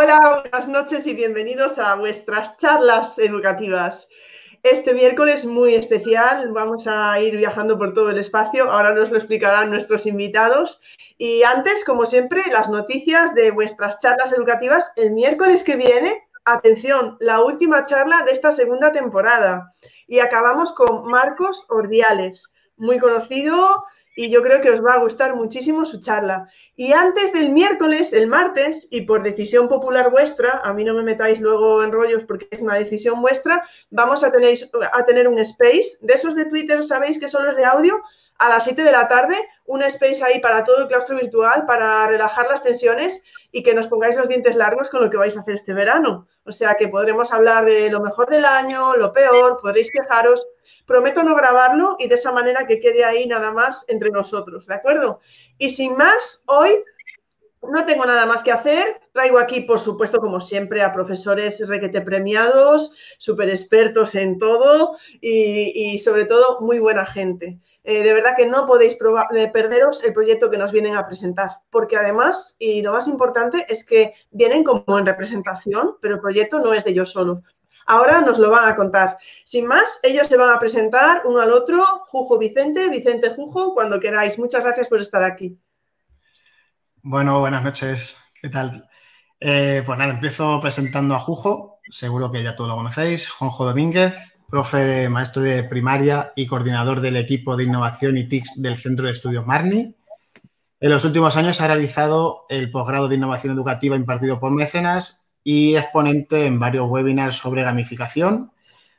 Hola, buenas noches y bienvenidos a vuestras charlas educativas. Este miércoles muy especial, vamos a ir viajando por todo el espacio, ahora nos lo explicarán nuestros invitados. Y antes, como siempre, las noticias de vuestras charlas educativas el miércoles que viene. Atención, la última charla de esta segunda temporada. Y acabamos con Marcos Ordiales, muy conocido, y yo creo que os va a gustar muchísimo su charla. Y antes del miércoles, el martes, y por decisión popular vuestra, a mí no me metáis luego en rollos porque es una decisión vuestra, vamos a tener, a tener un space de esos de Twitter, sabéis que son los de audio, a las 7 de la tarde, un space ahí para todo el claustro virtual, para relajar las tensiones y que nos pongáis los dientes largos con lo que vais a hacer este verano. O sea que podremos hablar de lo mejor del año, lo peor, podréis quejaros Prometo no grabarlo y de esa manera que quede ahí nada más entre nosotros, ¿de acuerdo? Y sin más, hoy no tengo nada más que hacer. Traigo aquí, por supuesto, como siempre, a profesores requete premiados, súper expertos en todo y, sobre todo muy buena gente. Eh, de verdad que no podéis eh, perderos el proyecto que nos vienen a presentar, porque además, y lo más importante, es que vienen como en representación, pero el proyecto no es de yo solo. Ahora nos lo van a contar. Sin más, ellos se van a presentar uno al otro, Jujo Vicente, Vicente Jujo, cuando queráis. Muchas gracias por estar aquí. Bueno, buenas noches. ¿Qué tal? Eh, pues nada, empiezo presentando a Jujo, seguro que ya todos lo conocéis, Juanjo Domínguez, profe de maestro de primaria y coordinador del equipo de innovación y TICS del Centro de Estudios Marni. En los últimos años ha realizado el posgrado de innovación educativa impartido por Mecenas y exponente en varios webinars sobre gamificación.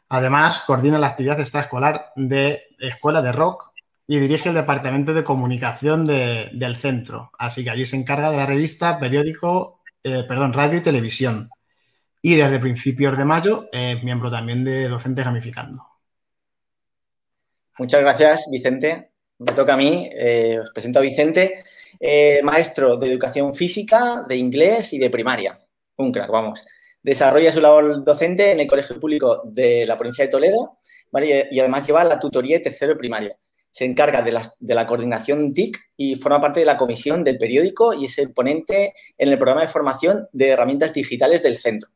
Además, coordina la actividad extraescolar de Escuela de Rock y dirige el departamento de comunicación del centro. Así que allí se encarga de la revista, periódico, eh, perdón, radio y televisión. Y desde principios de mayo es miembro también de Docentes Gamificando. Muchas gracias, Vicente. Me toca a mí. Eh, os presento a Vicente, eh, maestro de educación física, de inglés y de primaria un crack, vamos. Desarrolla su labor docente en el Colegio Público de la provincia de Toledo y además lleva la tutoría de tercero primaria. Se encarga de la, coordinación TIC y forma parte de la comisión del periódico y es el ponente en el programa de formación de herramientas digitales del centro.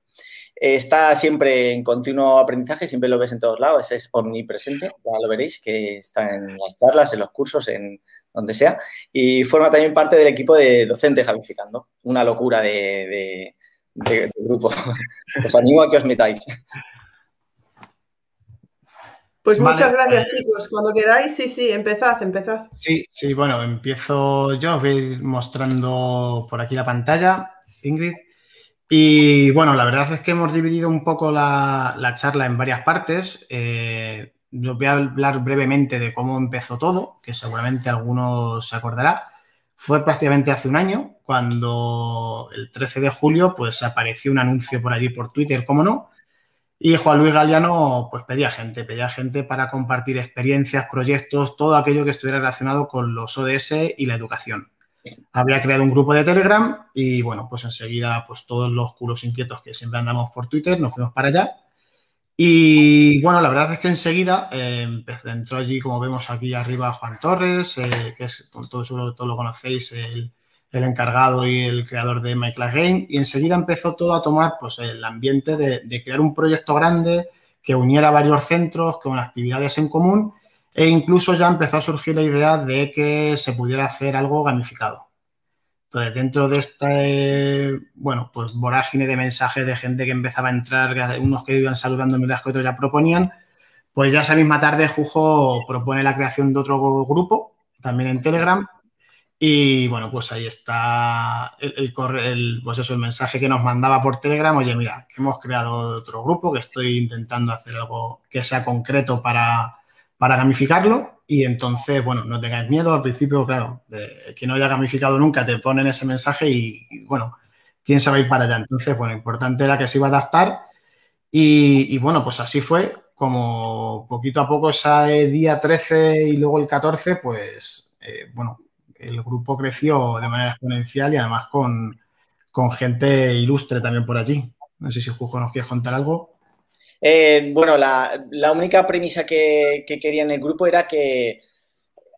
Está siempre en continuo aprendizaje, siempre lo ves en todos lados, es omnipresente, ya lo veréis, que está en las charlas, en los cursos, en donde sea. Y forma también parte del equipo de docentes gamificando. Una locura de de, grupo. Os animo a que os metáis. Pues muchas gracias, chicos. Cuando queráis, sí, sí, empezad, empezad. Sí, sí, bueno, empiezo yo, os voy a ir mostrando por aquí la pantalla, Ingrid. Y bueno, la verdad es que hemos dividido un poco la, charla en varias partes. Eh, voy a hablar brevemente de cómo empezó todo, que seguramente algunos se acordará. Fue prácticamente hace un año, cuando el 13 de julio, pues apareció un anuncio por allí por Twitter, cómo no, y Juan Luis Galeano, pues pedía gente, pedía gente para compartir experiencias, proyectos, todo aquello que estuviera relacionado con los ODS y la educación. Habría creado un grupo de Telegram y bueno, pues enseguida, pues todos los culos inquietos que siempre andamos por Twitter, nos fuimos para allá. Y bueno, la verdad es que enseguida eh, entró allí, como vemos aquí arriba, Juan Torres, eh, que es, con todo seguro todo lo conocéis, el, encargado y el creador de My Game, y enseguida empezó todo a tomar pues, el ambiente de, crear un proyecto grande que uniera varios centros con actividades en común e incluso ya empezó a surgir la idea de que se pudiera hacer algo gamificado. Entonces, dentro de este, bueno, pues vorágine de mensajes de gente que empezaba a entrar, unos que iban saludando mientras que otros ya proponían, pues ya esa misma tarde Jujo propone la creación de otro grupo, también en Telegram, y bueno, pues ahí está el, el, pues eso, el mensaje que nos mandaba por Telegram. Oye, mira, que hemos creado otro grupo, que estoy intentando hacer algo que sea concreto para, para gamificarlo. y entonces, bueno, no tengáis miedo. Al principio, claro, que no haya gamificado nunca, te ponen ese mensaje y, bueno, quién sabe ir para allá. Entonces, bueno, importante era que se iba a adaptar y, bueno, pues así fue, como poquito a poco ese día 13 y luego el 14, pues, eh, bueno, el grupo creció de manera exponencial y además con, con gente ilustre también por allí. No sé si Jujo nos quieres contar algo. Eh, bueno, la, única premisa que, quería en el grupo era que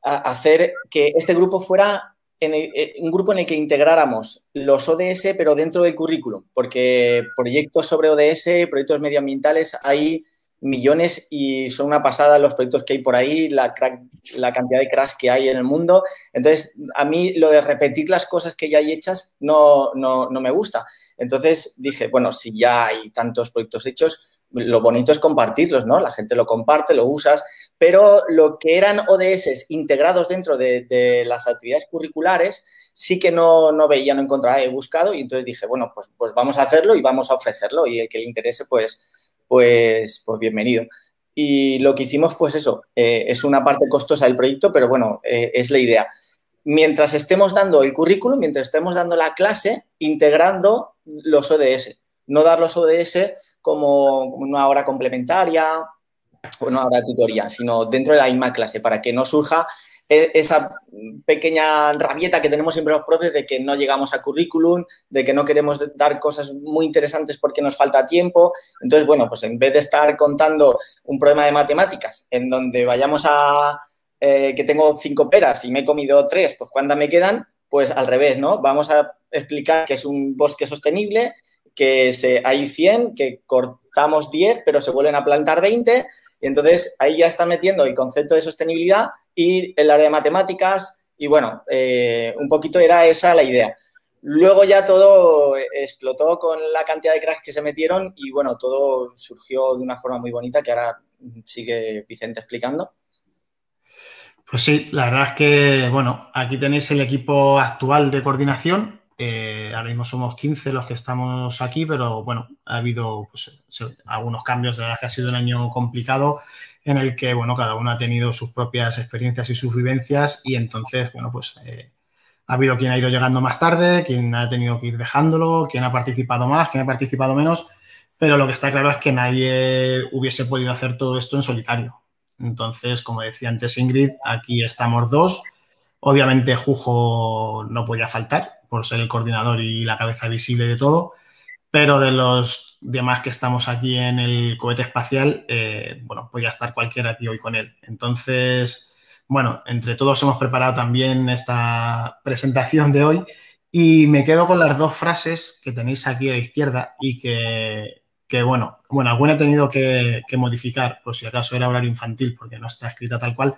hacer que este grupo fuera eh, un grupo en el que integráramos los ODS, pero dentro del currículum, porque proyectos sobre ODS, proyectos medioambientales, hay millones y son una pasada los proyectos que hay por ahí, la, cantidad de crash que hay en el mundo. Entonces, a mí lo de repetir las cosas que ya hay hechas no, no, no me gusta. Entonces dije, bueno, si ya hay tantos proyectos hechos, lo bonito es compartirlos, ¿no? La gente lo comparte, lo usas, pero lo que eran ODS integrados dentro de, las actividades curriculares, sí que no, no, veía, no encontraba, he buscado y entonces dije, bueno, pues, pues vamos a hacerlo y vamos a ofrecerlo y el que le interese, pues, pues, pues bienvenido. Y lo que hicimos, pues eso, eh, es una parte costosa del proyecto, pero bueno, eh, es la idea. Mientras estemos dando el currículum, mientras estemos dando la clase, integrando los ODS no dar los ODS como una hora complementaria o una hora de tutoría, sino dentro de la misma clase, para que no surja esa pequeña rabieta que tenemos siempre los profes de que no llegamos a currículum, de que no queremos dar cosas muy interesantes porque nos falta tiempo. Entonces, bueno, pues en vez de estar contando un problema de matemáticas en donde vayamos a eh, que tengo cinco peras y me he comido tres, pues ¿cuántas me quedan? Pues al revés, ¿no? Vamos a explicar que es un bosque sostenible, que se, hay 100, que cortamos 10, pero se vuelven a plantar 20, y entonces ahí ya está metiendo el concepto de sostenibilidad y el área de matemáticas, y bueno, eh, un poquito era esa la idea. Luego ya todo explotó con la cantidad de cracks que se metieron y bueno, todo surgió de una forma muy bonita que ahora sigue Vicente explicando. Pues sí, la verdad es que, bueno, aquí tenéis el equipo actual de coordinación, eh, ahora mismo somos 15 los que estamos aquí, pero bueno, ha habido pues, algunos cambios, de verdad que ha sido un año complicado en el que, bueno, cada uno ha tenido sus propias experiencias y sus vivencias y entonces, bueno, pues eh, ha habido quien ha ido llegando más tarde, quien ha tenido que ir dejándolo, quien ha participado más, quien ha participado menos, pero lo que está claro es que nadie hubiese podido hacer todo esto en solitario. Entonces, como decía antes Ingrid, aquí estamos dos. Obviamente Jujo no podía faltar, por ser el coordinador y la cabeza visible de todo, pero de los demás que estamos aquí en el cohete espacial, eh, bueno, podía estar cualquiera aquí hoy con él. Entonces, bueno, entre todos hemos preparado también esta presentación de hoy y me quedo con las dos frases que tenéis aquí a la izquierda y que, bueno, bueno, alguna he tenido que, que modificar, por si acaso era horario infantil, porque no está escrita tal cual,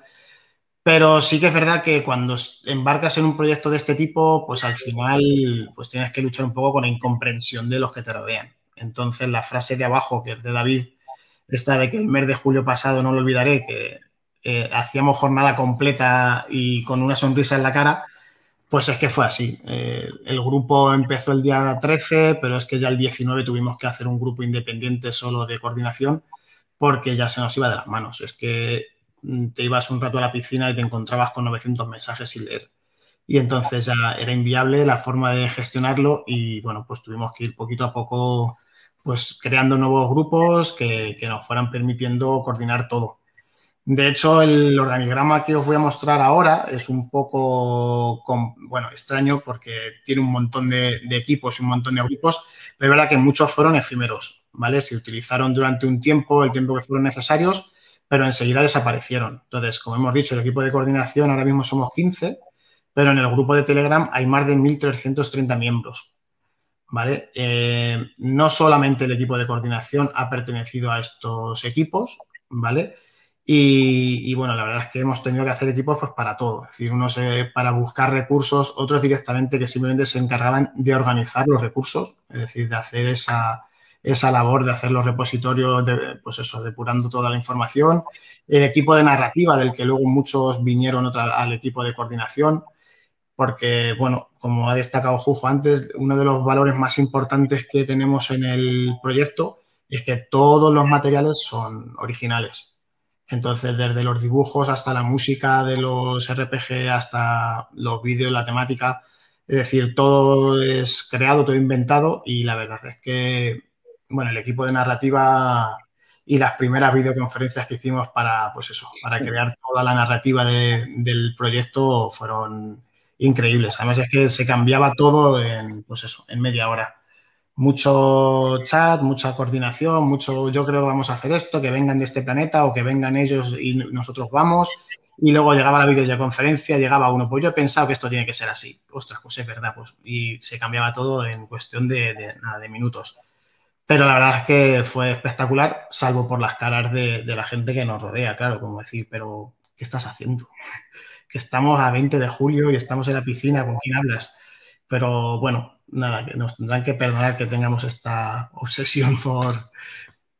pero sí que es verdad que cuando embarcas en un proyecto de este tipo, pues al final pues tienes que luchar un poco con la incomprensión de los que te rodean. Entonces la frase de abajo, que es de David, esta de que el mes de julio pasado, no lo olvidaré, que eh, hacíamos jornada completa y con una sonrisa en la cara, pues es que fue así. Eh, el grupo empezó el día 13, pero es que ya el 19 tuvimos que hacer un grupo independiente solo de coordinación porque ya se nos iba de las manos. Es que te ibas un rato a la piscina y te encontrabas con 900 mensajes sin leer. Y entonces ya era inviable la forma de gestionarlo y bueno, pues tuvimos que ir poquito a poco pues creando nuevos grupos que, nos fueran permitiendo coordinar todo. De hecho, el organigrama que os voy a mostrar ahora es un poco, bueno, extraño porque tiene un montón de, de, equipos y un montón de grupos, pero es verdad que muchos fueron efímeros, ¿vale? Se utilizaron durante un tiempo, el tiempo que fueron necesarios, pero enseguida desaparecieron. Entonces, como hemos dicho, el equipo de coordinación ahora mismo somos 15, pero en el grupo de Telegram hay más de 1.330 miembros. ¿Vale? Eh, no solamente el equipo de coordinación ha pertenecido a estos equipos, ¿vale? Y, bueno, la verdad es que hemos tenido que hacer equipos pues, para todo. Es decir, unos para buscar recursos, otros directamente que simplemente se encargaban de organizar los recursos, es decir, de hacer esa, esa labor de hacer los repositorios, de, pues eso, depurando toda la información. El equipo de narrativa, del que luego muchos vinieron al equipo de coordinación, porque, bueno, como ha destacado Jujo antes, uno de los valores más importantes que tenemos en el proyecto es que todos los materiales son originales. Entonces, desde los dibujos hasta la música de los RPG, hasta los vídeos, la temática, es decir, todo es creado, todo inventado y la verdad es que, bueno, el equipo de narrativa y las primeras videoconferencias que hicimos para, pues eso, para crear toda la narrativa del proyecto fueron increíbles. Además es que se cambiaba todo en, pues eso, en media hora. Mucho chat, mucha coordinación, mucho yo creo que vamos a hacer esto, que vengan de este planeta o que vengan ellos y nosotros vamos. Y luego llegaba la videoconferencia, llegaba uno, pues yo he pensado que esto tiene que ser así. Ostras, pues es verdad, pues. Y se cambiaba todo en cuestión de, de minutos. Pero la verdad es que fue espectacular, salvo por las caras de, la gente que nos rodea, claro, como decir, pero ¿qué estás haciendo? que estamos a 20 de julio y estamos en la piscina, ¿con quién hablas? Pero bueno, nada, que nos tendrán que perdonar que tengamos esta obsesión por,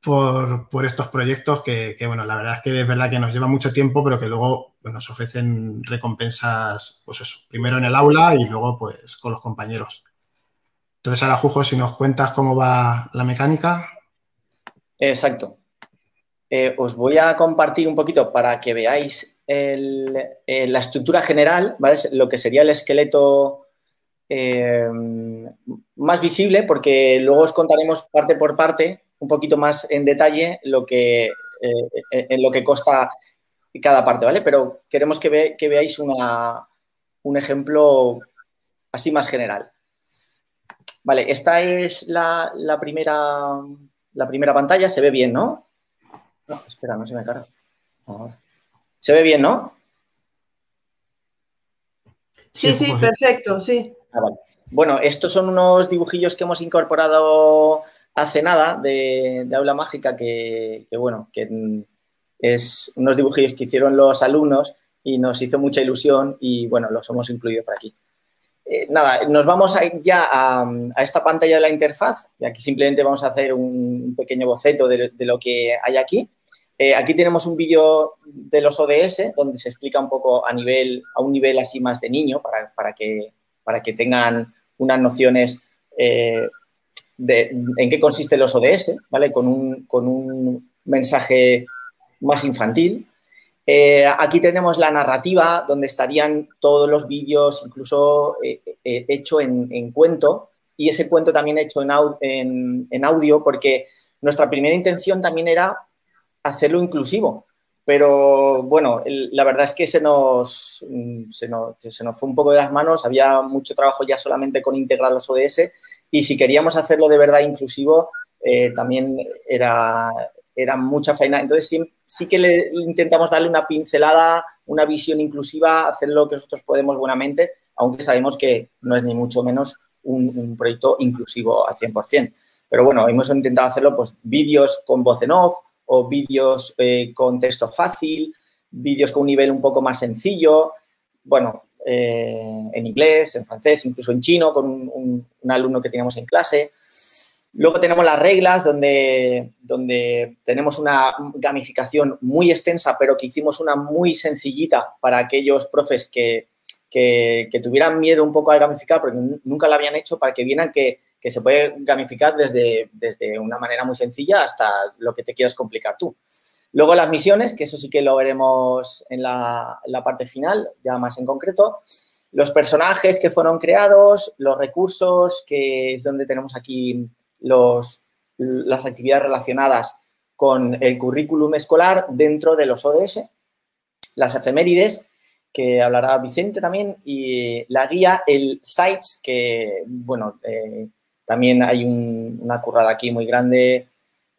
por, estos proyectos que, bueno, la verdad es que es verdad que nos lleva mucho tiempo, pero que luego pues, nos ofrecen recompensas, pues eso, primero en el aula y luego pues con los compañeros. Entonces, ahora, Jujo, si nos cuentas cómo va la mecánica. Exacto. Eh, os voy a compartir un poquito para que veáis eh, la estructura general. Lo que sería el esqueleto eh, más visible, porque luego os contaremos parte por parte, un poquito más en detalle, lo que, en lo que consta cada parte, ¿vale? Pero queremos que, veáis un ejemplo así más general. Vale, esta es la, primera, la primera pantalla. Se ve bien, ¿no? No, espera, no se me carga. Se ve bien, ¿no? Sí, sí, perfecto, sí. Ah, bueno, estos son unos dibujillos que hemos incorporado hace nada de, Aula Mágica que, que, bueno, que es unos dibujillos que hicieron los alumnos y nos hizo mucha ilusión y, bueno, los hemos incluido por aquí. Eh, nada, nos vamos ya a, esta pantalla de la interfaz y aquí simplemente vamos a hacer un pequeño boceto de, lo que hay aquí. Eh, aquí tenemos un vídeo de los ODS donde se explica un poco a, nivel, a un nivel así más de niño para, que, para que tengan unas nociones eh, de en qué consisten los ODS, ¿vale? Con un, con un mensaje más infantil. Eh, aquí tenemos la narrativa, donde estarían todos los vídeos, incluso eh, eh, hecho en, cuento, y ese cuento también hecho en, audio, porque nuestra primera intención también era hacerlo inclusivo. Pero bueno, la verdad es que se nos, se nos, se, nos, fue un poco de las manos, había mucho trabajo ya solamente con integrar los ODS y si queríamos hacerlo de verdad inclusivo, también era, era mucha faena. Entonces sí, que le intentamos darle una pincelada, una visión inclusiva, hacer lo que nosotros podemos buenamente, aunque sabemos que no es ni mucho menos un, proyecto inclusivo al 100%. Pero bueno, hemos intentado hacerlo, pues, vídeos con voz en off o vídeos eh, con texto fácil, vídeos con un nivel un poco más sencillo, bueno, eh, en inglés, en francés, incluso en chino, con un, un alumno que teníamos en clase. Luego tenemos las reglas donde, donde tenemos una gamificación muy extensa, pero que hicimos una muy sencillita para aquellos profes que, tuvieran miedo un poco a gamificar, porque nunca la habían hecho, para que vieran que, se puede gamificar desde, desde una manera muy sencilla hasta lo que te quieras complicar tú. Luego las misiones, que eso sí que lo veremos en la, en la parte final, ya más en concreto los personajes que fueron creados, los recursos, que es donde tenemos aquí los, las actividades relacionadas con el currículum escolar dentro de los ODS, las efemérides, que hablará Vicente también, y la guía, el Sites, que, bueno, eh, también hay una currada aquí muy grande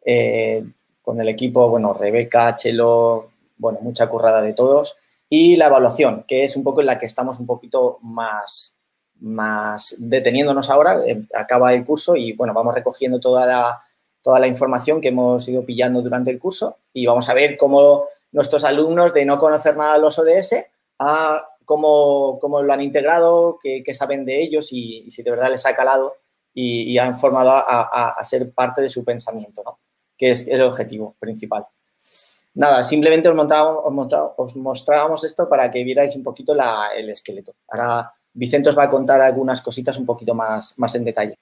eh, con el equipo, bueno, Rebeca, Chelo, bueno, mucha currada de todos, y la evaluación, que es un poco en la que estamos un poquito más, más deteniéndonos ahora, eh, acaba el curso y bueno, vamos recogiendo toda la, toda la información que hemos ido pillando durante el curso y vamos a ver cómo nuestros alumnos de no conocer nada de los ODS a cómo, cómo lo han integrado, qué, saben de ellos y, si de verdad les ha calado y, han formado a, ser parte de su pensamiento, ¿no? que es el objetivo principal. Nada, simplemente os, mostrábamos, os mostrábamos esto para que vierais un poquito el esqueleto. Ahora Vicente os va a contar algunas cositas un poquito más, más en detalle.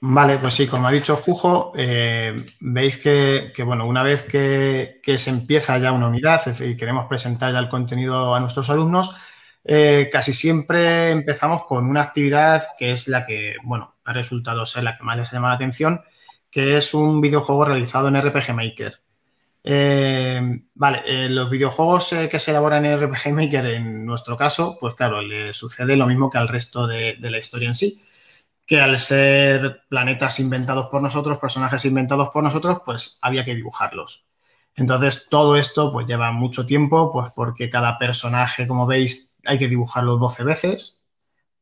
Vale, pues sí, como ha dicho Jujo, eh, veis que, bueno, una vez que, se empieza ya una unidad, decir, queremos presentar ya el contenido a nuestros alumnos, eh, casi siempre empezamos con una actividad que es la que, bueno, ha resultado ser la que más les ha llamado la atención, que es un videojuego realizado en RPG Maker. Eh, vale, los videojuegos que se elaboran en RPG Maker, en nuestro caso, pues claro, le sucede lo mismo que al resto de la historia en sí que al ser planetas inventados por nosotros, personajes inventados por nosotros, pues había que dibujarlos. Entonces, todo esto pues lleva mucho tiempo, pues porque cada personaje, como veis, hay que dibujarlo 12 veces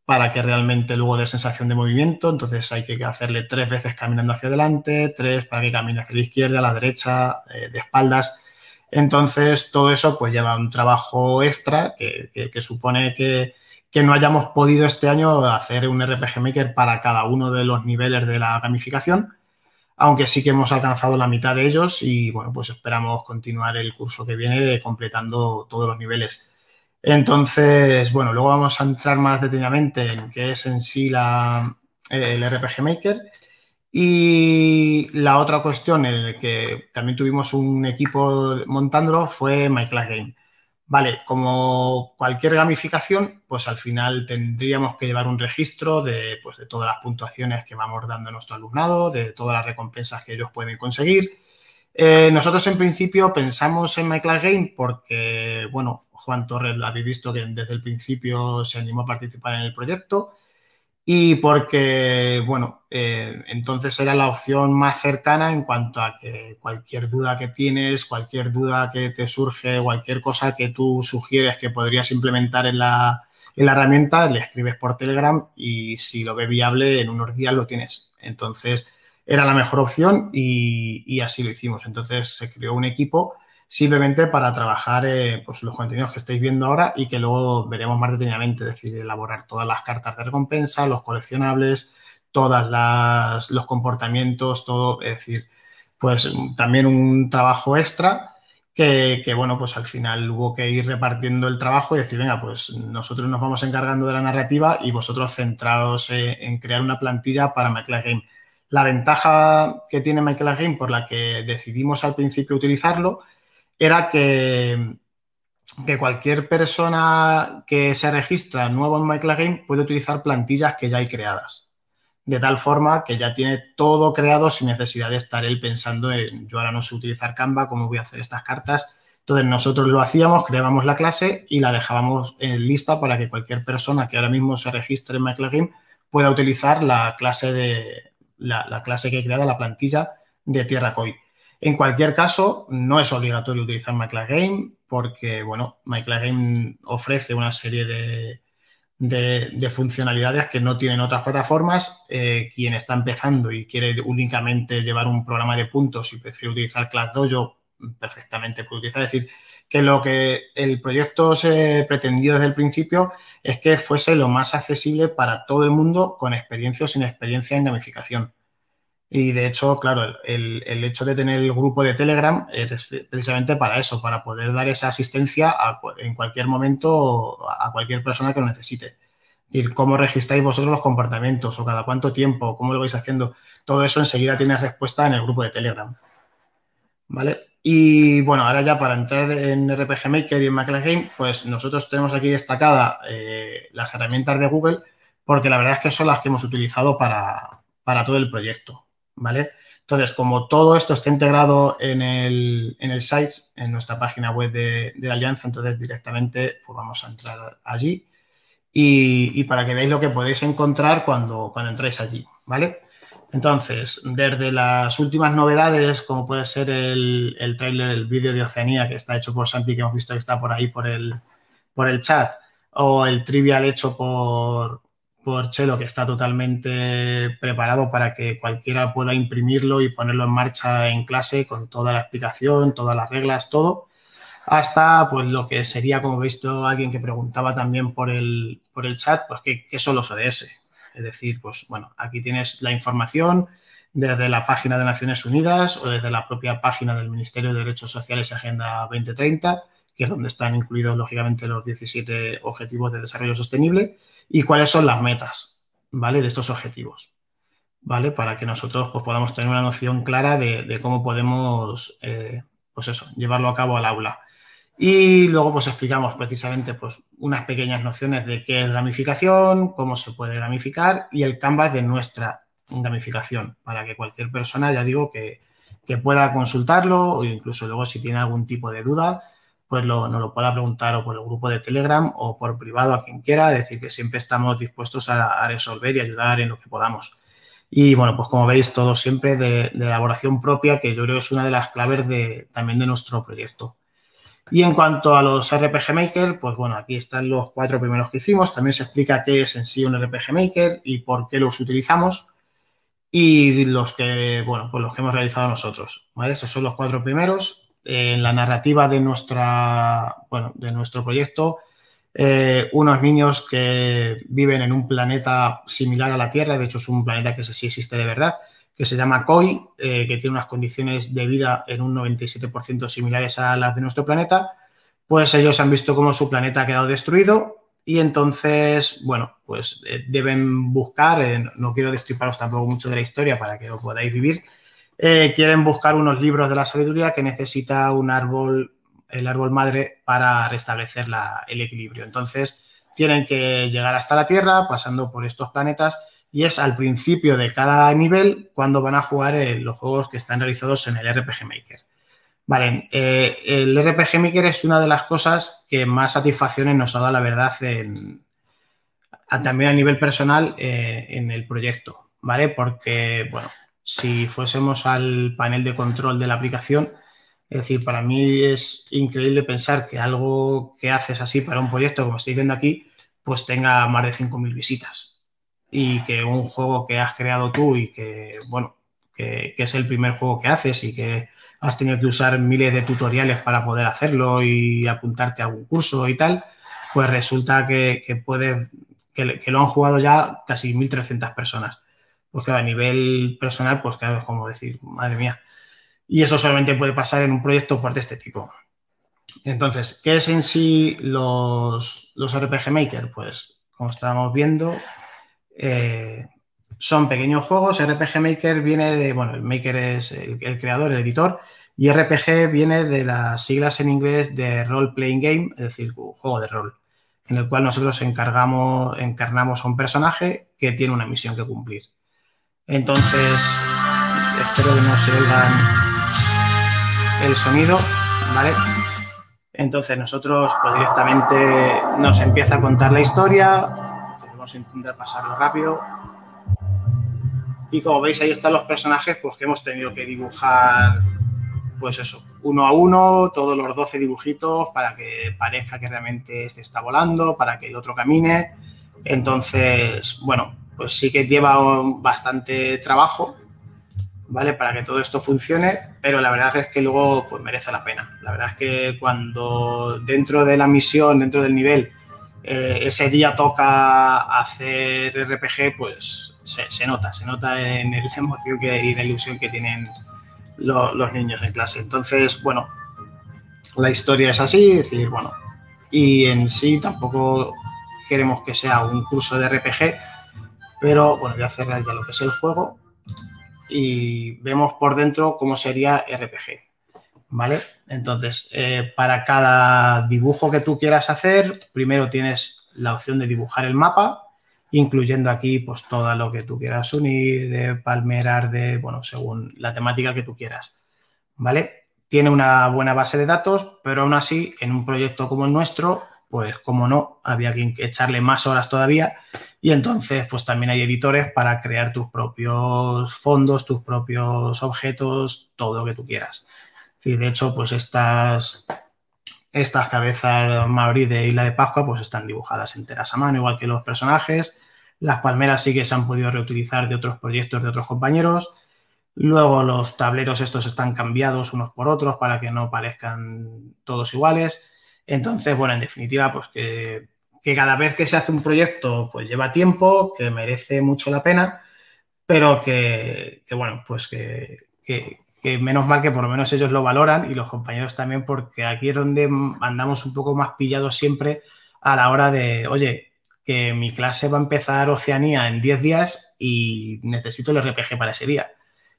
para que realmente luego dé sensación de movimiento. Entonces, hay que hacerle tres veces caminando hacia adelante, tres para que camine hacia la izquierda, a la derecha, eh, de espaldas. Entonces, todo eso pues lleva un trabajo extra que supone que que no hayamos podido este año hacer un RPG Maker para cada uno de los niveles de la gamificación, aunque sí que hemos alcanzado la mitad de ellos y bueno, pues esperamos continuar el curso que viene completando todos los niveles. Entonces, bueno, luego vamos a entrar más detenidamente en qué es en sí la, el RPG Maker. Y la otra cuestión en la que también tuvimos un equipo montándolo fue My Game. Vale, como cualquier gamificación, pues al final tendríamos que llevar un registro de, pues, de todas las puntuaciones que vamos dando a nuestro alumnado, de todas las recompensas que ellos pueden conseguir. Eh, nosotros en principio pensamos en Game porque, bueno, Juan Torres habéis visto que desde el principio se animó a participar en el proyecto y porque, bueno, eh, entonces era la opción más cercana en cuanto a que cualquier duda que tienes, cualquier duda que te surge, cualquier cosa que tú sugieres que podrías implementar en la, en la herramienta, le escribes por Telegram y si lo ve viable en unos días lo tienes. Entonces era la mejor opción y así lo hicimos. Entonces se creó un equipo simplemente para trabajar eh, pues, los contenidos que estáis viendo ahora y que luego veremos más detenidamente, es decir, elaborar todas las cartas de recompensa, los coleccionables, todos los comportamientos, todo, es decir, pues también un trabajo extra que, bueno, pues al final hubo que ir repartiendo el trabajo y decir, venga, pues nosotros nos vamos encargando de la narrativa y vosotros centrados eh, en crear una plantilla para Michael Game. La ventaja que tiene Michael Game por la que decidimos al principio utilizarlo era que, que cualquier persona que se registra nuevo en Game puede utilizar plantillas que ya hay creadas. De tal forma que ya tiene todo creado sin necesidad de estar él pensando en yo ahora no sé utilizar Canva, cómo voy a hacer estas cartas. Entonces nosotros lo hacíamos, creábamos la clase y la dejábamos en lista para que cualquier persona que ahora mismo se registre en Game pueda utilizar la clase de la, la clase que he creado, la plantilla de Tierra Koi. En cualquier caso, no es obligatorio utilizar Game porque, bueno, ofrece una serie de, funcionalidades que no tienen otras plataformas. Eh, quien está empezando y quiere únicamente llevar un programa de puntos y prefiere utilizar ClassDojo, perfectamente puede utilizar. Es decir, que lo que el proyecto se pretendió desde el principio es que fuese lo más accesible para todo el mundo con experiencia o sin experiencia en gamificación. Y de hecho, claro, el, hecho de tener el grupo de Telegram es precisamente para eso, para poder dar esa asistencia en cualquier momento a cualquier persona que lo necesite. Es decir, cómo registráis vosotros los comportamientos o cada cuánto tiempo, cómo lo vais haciendo. Todo eso enseguida tiene respuesta en el grupo de Telegram. ¿Vale? Y bueno, ahora ya para entrar en RPG Maker y en Game, pues nosotros tenemos aquí destacada eh, las herramientas de Google, porque la verdad es que son las que hemos utilizado para, para todo el proyecto. ¿Vale? Entonces, como todo esto está integrado en el, en el site, en nuestra página web de, Alianza, entonces directamente pues vamos a entrar allí y, para que veáis lo que podéis encontrar cuando, cuando entráis allí, ¿vale? Entonces, desde las últimas novedades, como puede ser el, el tráiler, el vídeo de Oceanía que está hecho por Santi, que hemos visto que está por ahí por el, por el chat, o el trivial hecho por, por Chelo, que está totalmente preparado para que cualquiera pueda imprimirlo y ponerlo en marcha en clase con toda la explicación, todas las reglas, todo, hasta pues lo que sería, como he visto alguien que preguntaba también por el, por el chat, pues qué, son los ODS. Es decir, pues bueno, aquí tienes la información desde la página de Naciones Unidas o desde la propia página del Ministerio de Derechos Sociales Agenda 2030, que es donde están incluidos, lógicamente, los 17 Objetivos de Desarrollo Sostenible y cuáles son las metas, ¿vale? De estos objetivos. ¿vale? Para que nosotros pues, podamos tener una noción clara de, cómo podemos, eh, pues eso, llevarlo a cabo al aula. Y luego pues explicamos precisamente pues unas pequeñas nociones de qué es gamificación, cómo se puede gamificar y el canvas de nuestra gamificación para que cualquier persona, ya digo, que, pueda consultarlo o incluso luego si tiene algún tipo de duda, pues lo, nos lo pueda preguntar o por el grupo de Telegram o por privado a quien quiera, es decir, que siempre estamos dispuestos a, resolver y ayudar en lo que podamos. Y bueno, pues como veis, todo siempre de, elaboración propia, que yo creo es una de las claves de, también de nuestro proyecto. Y en cuanto a los RPG Maker, pues bueno, aquí están los cuatro primeros que hicimos. También se explica qué es en sí un RPG Maker y por qué los utilizamos. Y los que, bueno, pues los que hemos realizado nosotros. Estos son los cuatro primeros. En la narrativa de, nuestra, bueno, de nuestro proyecto, eh, unos niños que viven en un planeta similar a la Tierra, de hecho es un planeta que sí existe de verdad, que se llama COI, eh, que tiene unas condiciones de vida en un 97% similares a las de nuestro planeta, pues ellos han visto cómo su planeta ha quedado destruido y entonces, bueno, pues eh, deben buscar, eh, no quiero destriparos tampoco mucho de la historia para que lo podáis vivir, quieren buscar unos libros de la sabiduría que necesita un árbol, el árbol madre para restablecer el equilibrio. Entonces, tienen que llegar hasta la Tierra pasando por estos planetas y es al principio de cada nivel cuando van a jugar los juegos que están realizados en el RPG Maker. Vale, eh, el RPG Maker es una de las cosas que más satisfacciones nos ha dado, la verdad, también a nivel personal eh, en el proyecto, ¿vale? Porque, bueno, si fuésemos al panel de control de la aplicación, es decir, para mí es increíble pensar que algo que haces así para un proyecto, como estáis viendo aquí, pues tenga más de 5.000 visitas y que un juego que has creado tú y que, bueno, que, es el primer juego que haces y que has tenido que usar miles de tutoriales para poder hacerlo y apuntarte a algún curso y tal, pues resulta que, que puede, que, lo han jugado ya casi 1.300 personas. Pues claro, a nivel personal, pues claro, es como decir, madre mía. Y eso solamente puede pasar en un proyecto de este tipo. Entonces, ¿qué es en sí los, los RPG Maker? Pues, como estábamos viendo, eh, son pequeños juegos. RPG Maker viene de, bueno, el Maker es el, creador, el editor, y RPG viene de las siglas en inglés de Role Playing Game, es decir, juego de rol, en el cual nosotros encargamos, encarnamos a un personaje que tiene una misión que cumplir. Entonces, espero que no se oigan el sonido, ¿vale? Entonces nosotros pues, directamente nos empieza a contar la historia, intentar pasarlo rápido. Y como veis, ahí están los personajes pues, que hemos tenido que dibujar, pues eso, uno a uno, todos los 12 dibujitos para que parezca que realmente este está volando, para que el otro camine. Entonces, bueno, pues sí que lleva bastante trabajo, ¿vale? Para que todo esto funcione, pero la verdad es que luego pues merece la pena. La verdad es que cuando dentro de la misión, dentro del nivel, eh, ese día toca hacer RPG, pues se, nota, se nota en la emoción que, y la ilusión que tienen los niños en clase. Entonces, bueno, la historia es así, es decir, bueno, y en sí tampoco queremos que sea un curso de RPG, pero bueno, voy a cerrar ya lo que es el juego y vemos por dentro cómo sería RPG. ¿vale? Entonces, eh, para cada dibujo que tú quieras hacer, primero tienes la opción de dibujar el mapa, incluyendo aquí pues todo lo que tú quieras unir, de palmeras, de, bueno, según la temática que tú quieras, ¿vale? Tiene una buena base de datos, pero aún así, en un proyecto como el nuestro, pues como no, había que echarle más horas todavía y entonces pues también hay editores para crear tus propios fondos, tus propios objetos, todo lo que tú quieras. Y de hecho, pues estas, estas cabezas maorí de Isla de Pascua pues están dibujadas enteras a mano, igual que los personajes. Las palmeras sí que se han podido reutilizar de otros proyectos de otros compañeros. Luego los tableros estos están cambiados unos por otros para que no parezcan todos iguales. Entonces, bueno, en definitiva, pues que, cada vez que se hace un proyecto, pues lleva tiempo, que merece mucho la pena, pero que, bueno, pues que, menos mal que por lo menos ellos lo valoran y los compañeros también, porque aquí es donde andamos un poco más pillados siempre a la hora de, oye, que mi clase va a empezar Oceanía en 10 días y necesito el RPG para ese día.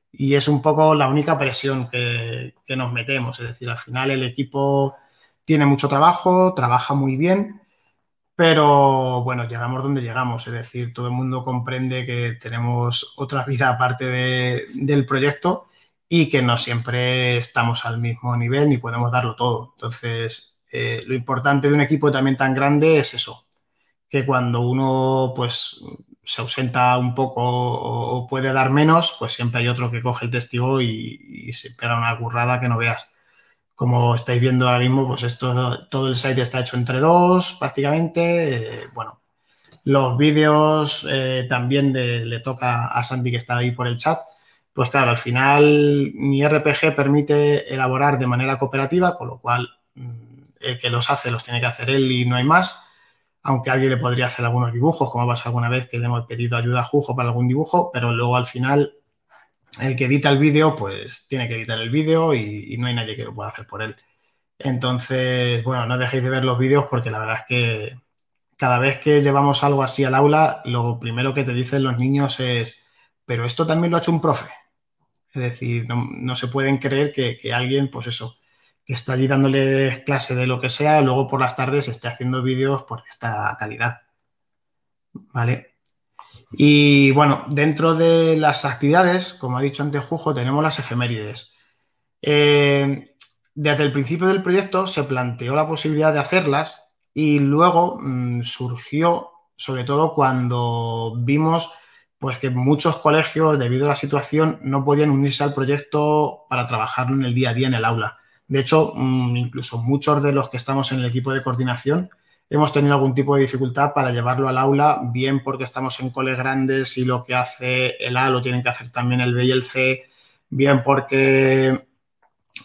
Y es un poco la única presión que nos metemos. Es decir, al final el equipo tiene mucho trabajo, trabaja muy bien, pero bueno, llegamos donde llegamos. Es decir, todo el mundo comprende que tenemos otra vida aparte de, del proyecto y que no siempre estamos al mismo nivel ni podemos darlo todo. Entonces, eh, lo importante de un equipo también tan grande es eso, que cuando uno pues se ausenta un poco o puede dar menos, pues siempre hay otro que coge el testigo y, se pega una currada que no veas. Como estáis viendo ahora mismo, pues esto, todo el site está hecho entre dos prácticamente. Eh, bueno, los vídeos eh, también le, toca a Sandy que está ahí por el chat. Pues claro, al final mi RPG permite elaborar de manera cooperativa, con lo cual mm, el que los hace los tiene que hacer él y no hay más aunque alguien le podría hacer algunos dibujos, como ha pasado alguna vez que le hemos pedido ayuda a Jujo para algún dibujo, pero luego al final el que edita el vídeo, pues tiene que editar el vídeo y, no hay nadie que lo pueda hacer por él. Entonces, bueno, no dejéis de ver los vídeos porque la verdad es que cada vez que llevamos algo así al aula, lo primero que te dicen los niños es, pero esto también lo ha hecho un profe. Es decir, no, se pueden creer que, que alguien, pues eso, que está allí dándole clase de lo que sea, luego por las tardes esté haciendo vídeos por esta calidad. ¿Vale? Y bueno, dentro de las actividades, como ha dicho antes Jujo, tenemos las efemérides. Eh, desde el principio del proyecto se planteó la posibilidad de hacerlas y luego mm, surgió, sobre todo cuando vimos pues que muchos colegios, debido a la situación, no podían unirse al proyecto para trabajarlo en el día a día en el aula. De hecho, mm, incluso muchos de los que estamos en el equipo de coordinación hemos tenido algún tipo de dificultad para llevarlo al aula, bien porque estamos en coles grandes y lo que hace el A lo tienen que hacer también el B y el C, bien porque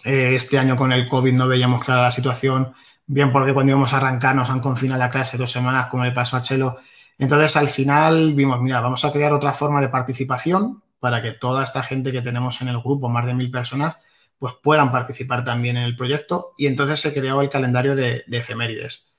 eh, este año con el COVID no veíamos clara la situación, bien porque cuando íbamos a arrancar nos han confinado la clase dos semanas, como le pasó a Chelo. Entonces, al final vimos, mira, vamos a crear otra forma de participación para que toda esta gente que tenemos en el grupo, más de mil personas, pues puedan participar también en el proyecto y entonces se creó el calendario de, efemérides.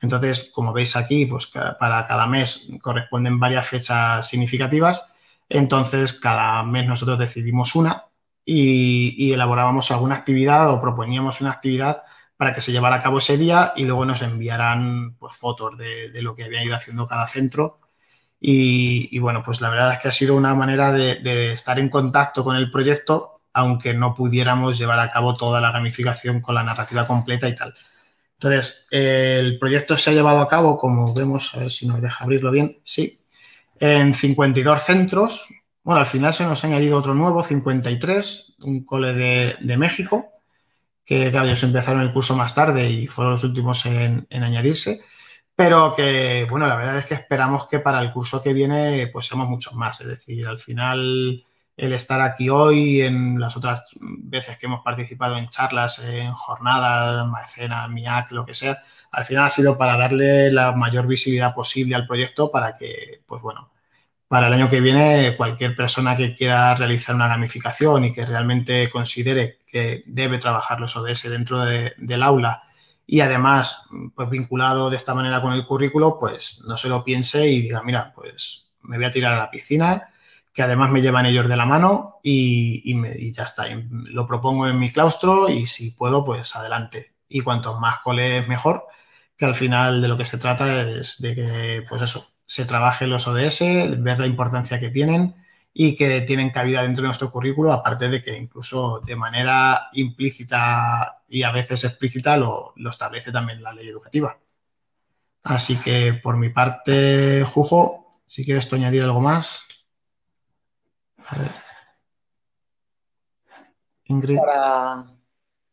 Entonces, como veis aquí, pues para cada mes corresponden varias fechas significativas. Entonces, cada mes nosotros decidimos una y, elaborábamos alguna actividad o proponíamos una actividad para que se llevara a cabo ese día y luego nos enviaran pues, fotos de, lo que había ido haciendo cada centro. Y, bueno, pues la verdad es que ha sido una manera de estar en contacto con el proyecto aunque no pudiéramos llevar a cabo toda la ramificación con la narrativa completa y tal. Entonces, el proyecto se ha llevado a cabo, como vemos, a ver si nos deja abrirlo bien, sí, en 52 centros. Bueno, al final se nos ha añadido otro nuevo, 53, un cole de, México, que claro, ellos empezaron el curso más tarde y fueron los últimos en, en, añadirse, pero que, bueno, la verdad es que esperamos que para el curso que viene, pues seamos muchos más, es decir, al final el estar aquí hoy, en las otras veces que hemos participado en charlas, en jornadas, Maecena, MIAC, lo que sea, al final ha sido para darle la mayor visibilidad posible al proyecto para que, pues bueno, para el año que viene cualquier persona que quiera realizar una gamificación y que realmente considere que debe trabajar los ODS dentro del aula y además pues vinculado de esta manera con el currículo, pues no se lo piense y diga, mira, pues me voy a tirar a la piscina que además me llevan ellos de la mano y, ya está. Lo propongo en mi claustro y si puedo, pues adelante. Y cuanto más coles, mejor, que al final de lo que se trata es de que, pues eso, se trabaje los ODS, ver la importancia que tienen y que tienen cabida dentro de nuestro currículo, aparte de que incluso de manera implícita y a veces explícita lo, lo establece también la ley educativa. Así que por mi parte, Jujo, si quieres añadir algo más. Ingrid.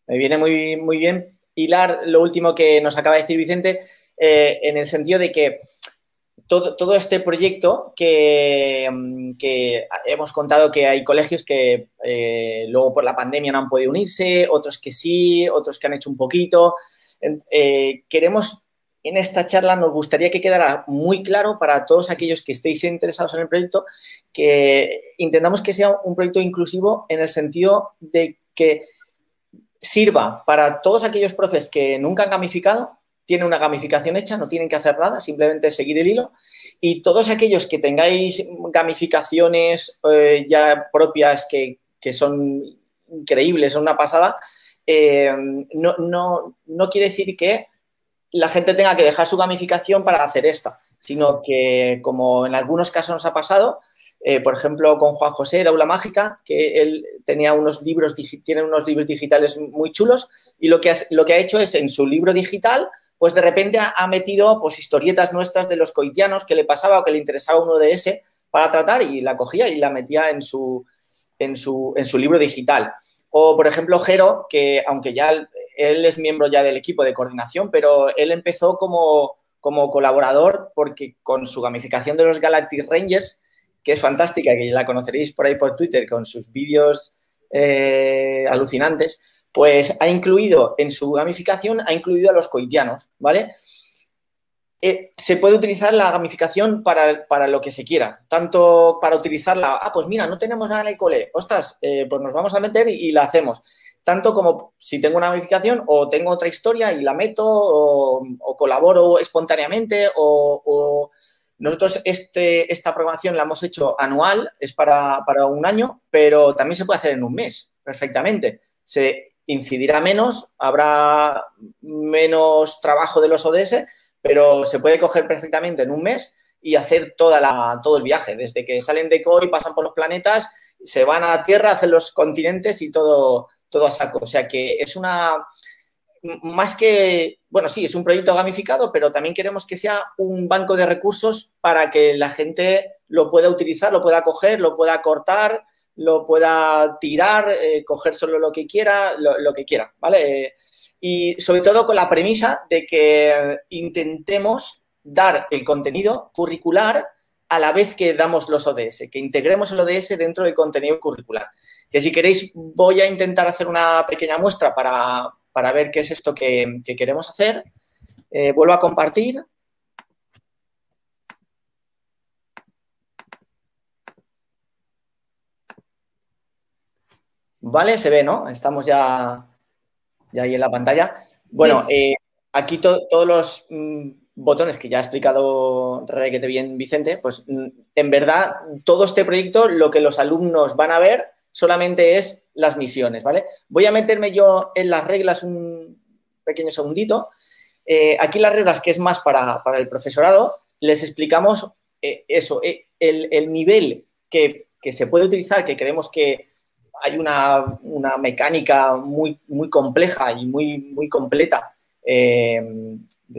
Me viene muy, muy bien hilar lo último que nos acaba de decir Vicente, eh, en el sentido de que todo, todo este proyecto que, mm, que, hemos contado que hay colegios que eh, luego por la pandemia no han podido unirse, otros que sí, otros que han hecho un poquito. Eh, queremos en esta charla nos gustaría que quedara muy claro para todos aquellos que estéis interesados en el proyecto que intentamos que sea un proyecto inclusivo en el sentido de que sirva para todos aquellos profes que nunca han gamificado tiene una gamificación hecha, no tienen que hacer nada, simplemente seguir el hilo. Y todos aquellos que tengáis gamificaciones eh, ya propias que, son increíbles, son una pasada, eh, no, no, quiere decir que la gente tenga que dejar su gamificación para hacer esta, sino que, como en algunos casos nos ha pasado, eh, por ejemplo, con Juan José de Aula Mágica, que él tenía unos libros, tiene unos libros digitales muy chulos y lo que, lo que ha hecho es en su libro digital pues de repente ha, metido pues historietas nuestras de los coitianos que le pasaba o que le interesaba uno de ese para tratar y la cogía y la metía en su, en su, en su libro digital. O, por ejemplo, Jero, que aunque ya él es miembro ya del equipo de coordinación, pero él empezó como, como colaborador porque con su gamificación de los Galactic Rangers, que es fantástica, que la conoceréis por ahí por Twitter con sus vídeos eh, alucinantes, pues ha incluido en su gamificación, ha incluido a los coitianos, ¿vale? Eh, se puede utilizar la gamificación para, lo que se quiera, tanto para utilizarla, ah, pues mira, no tenemos nada en el cole, ostras, eh, pues nos vamos a meter y, la hacemos. Tanto como si tengo una gamificación o tengo otra historia y la meto o, colaboro espontáneamente o, nosotros este, esta programación la hemos hecho anual, es para, para, un año, pero también se puede hacer en un mes perfectamente. Se incidirá menos, habrá menos trabajo de los ODS, pero se puede coger perfectamente en un mes y hacer toda la, todo el viaje, desde que salen de COI, pasan por los planetas, se van a la Tierra, hacen los continentes y todo, todo a saco. O sea que es una, más que, bueno, sí, es un proyecto gamificado, pero también queremos que sea un banco de recursos para que la gente lo pueda utilizar, lo pueda coger, lo pueda cortar, lo pueda tirar, eh, coger solo lo que quiera, lo, que quiera, ¿vale? y sobre todo con la premisa de que intentemos dar el contenido curricular a la vez que damos los ODS, que integremos el ODS dentro del contenido curricular. Que si queréis voy a intentar hacer una pequeña muestra para, ver qué es esto que, queremos hacer. Eh, vuelvo a compartir. ¿Vale? Se ve, ¿no? Estamos ya, ya ahí en la pantalla. Bueno, eh, aquí todos los mm, botones que ya ha explicado requete bien Vicente, pues mm, en verdad todo este proyecto lo que los alumnos van a ver solamente es las misiones, ¿vale? Voy a meterme yo en las reglas un pequeño segundito. Eh, aquí las reglas, que es más para, el profesorado, les explicamos eh, eso, el, nivel que, que, se puede utilizar, que creemos que, hay una, mecánica muy, muy compleja y muy, muy completa, eh,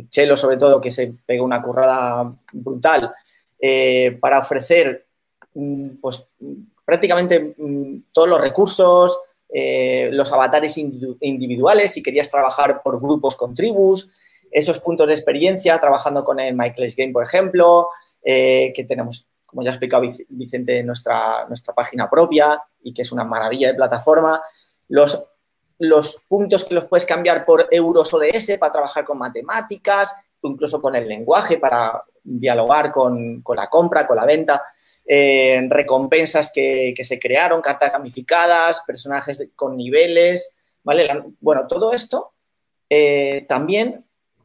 Chelo sobre todo, que se pega una currada brutal, eh, para ofrecer mm, pues, prácticamente mm, todos los recursos, eh, los avatares individuales, si querías trabajar por grupos con tribus, esos puntos de experiencia, trabajando con el Michael's Game, por ejemplo, que tenemos como ya ha explicado Vicente, nuestra, nuestra página propia y que es una maravilla de plataforma. Los, los puntos que los puedes cambiar por euros ODS para trabajar con matemáticas, incluso con el lenguaje para dialogar con, la compra, con la venta, recompensas que, se crearon, cartas gamificadas, personajes con niveles, ¿vale? bueno, todo esto eh, también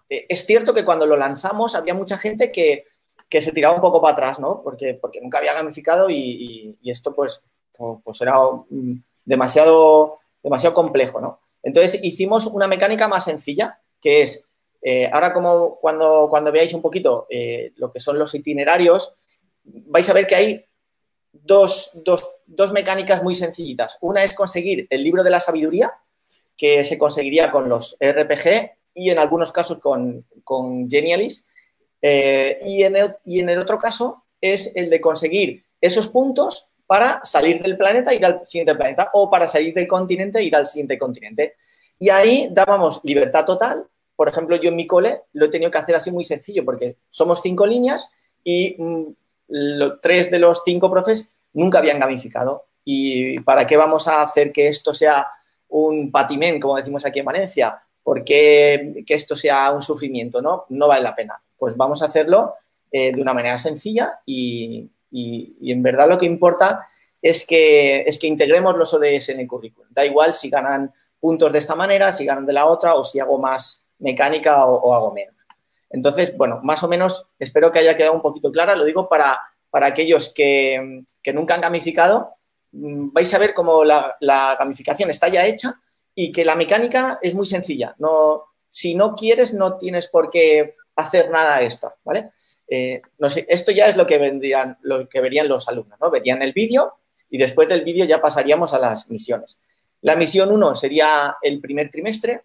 eh, es cierto que cuando lo lanzamos había mucha gente que que se tiraba un poco para atrás, ¿no? Porque, porque nunca había gamificado y, esto pues, pues era mm, demasiado, demasiado complejo, ¿no? Entonces hicimos una mecánica más sencilla, que es, eh, ahora como cuando, cuando veáis un poquito lo que son los itinerarios, vais a ver que hay dos, mecánicas muy sencillitas. Una es conseguir el libro de la sabiduría, que se conseguiría con los RPG y en algunos casos con, con Genialis, eh, y, en el, y en el otro caso es el de conseguir esos puntos para salir del planeta ir al siguiente planeta o para salir del continente ir al siguiente continente. Y ahí dábamos libertad total. Por ejemplo, yo en mi cole lo he tenido que hacer así muy sencillo porque somos cinco líneas y tres de los cinco profes nunca habían gamificado. ¿Y para qué vamos a hacer que esto sea un patimén, como decimos aquí en Valencia? ¿Por qué que esto sea un sufrimiento? No, no vale la pena pues vamos a hacerlo eh, de una manera sencilla y, en verdad lo que importa es que, es que integremos los ODS en el currículum. Da igual si ganan puntos de esta manera, si ganan de la otra o si hago más mecánica o, hago menos. Entonces, bueno, más o menos espero que haya quedado un poquito clara. Lo digo para, para aquellos que, nunca han gamificado. Mm, vais a ver cómo la, gamificación está ya hecha y que la mecánica es muy sencilla. No, si no quieres, no tienes por qué hacer nada extra, ¿vale? Eh, esto ya es lo que, vendrían, lo que verían los alumnos, ¿no? Verían el vídeo y después del vídeo ya pasaríamos a las misiones. La misión 1 sería el primer trimestre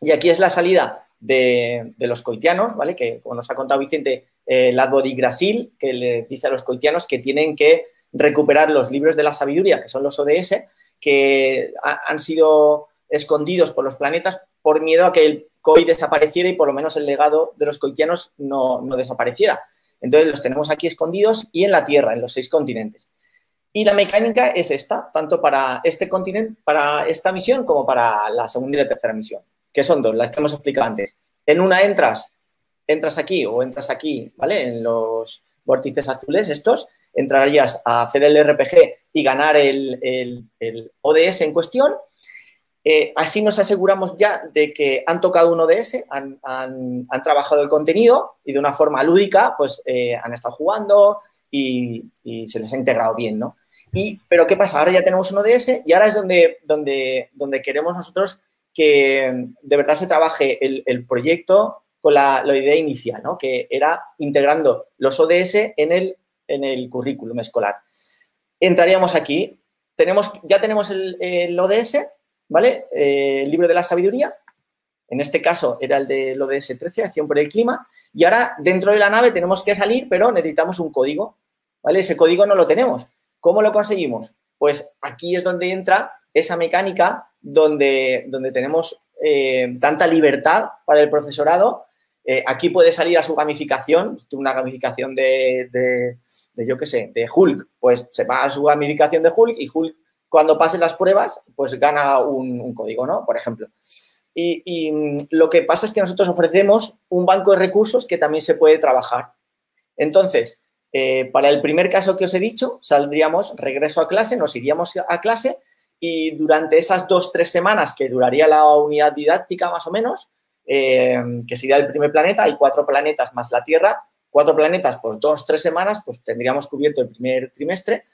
y aquí es la salida de, los coitianos, ¿vale? Que como nos ha contado Vicente, eh, y Grasil, que le dice a los coitianos que tienen que recuperar los libros de la sabiduría, que son los ODS, que han sido escondidos por los planetas por miedo a que el COI desapareciera y por lo menos el legado de los coitianos no, no desapareciera. Entonces los tenemos aquí escondidos y en la Tierra, en los seis continentes. Y la mecánica es esta, tanto para este continente, para esta misión, como para la segunda y la tercera misión, que son dos, las que hemos explicado antes. En una entras, entras aquí o entras aquí, ¿vale? En los vórtices azules estos, entrarías a hacer el RPG y ganar el, el ODS en cuestión eh, así nos aseguramos ya de que han tocado un ODS, han, han, trabajado el contenido y de una forma lúdica, pues eh, han estado jugando y, se les ha integrado bien, ¿no? Y, pero ¿qué pasa? Ahora ya tenemos un ODS y ahora es donde, donde, donde queremos nosotros que de verdad se trabaje el, proyecto con la, idea inicial, ¿no? Que era integrando los ODS en el, en el currículum escolar. Entraríamos aquí, tenemos, ya tenemos el, el ODS, ¿vale? Eh, el libro de la sabiduría, en este caso era el de lo de S13, Acción por el Clima, y ahora dentro de la nave tenemos que salir, pero necesitamos un código, ¿vale? Ese código no lo tenemos. ¿Cómo lo conseguimos? Pues aquí es donde entra esa mecánica donde, donde tenemos eh, tanta libertad para el profesorado. Eh, aquí puede salir a su gamificación, una gamificación de, de, yo qué sé, de Hulk, pues se va a su gamificación de Hulk y Hulk cuando pasen las pruebas, pues gana un, código, ¿no? Por ejemplo. Y, mm, lo que pasa es que nosotros ofrecemos un banco de recursos que también se puede trabajar. Entonces, eh, para el primer caso que os he dicho, saldríamos regreso a clase, nos iríamos a clase y durante esas dos, tres semanas que duraría la unidad didáctica más o menos, eh, que sería el primer planeta, hay cuatro planetas más la Tierra, cuatro planetas, pues dos, tres semanas, pues tendríamos cubierto el primer trimestre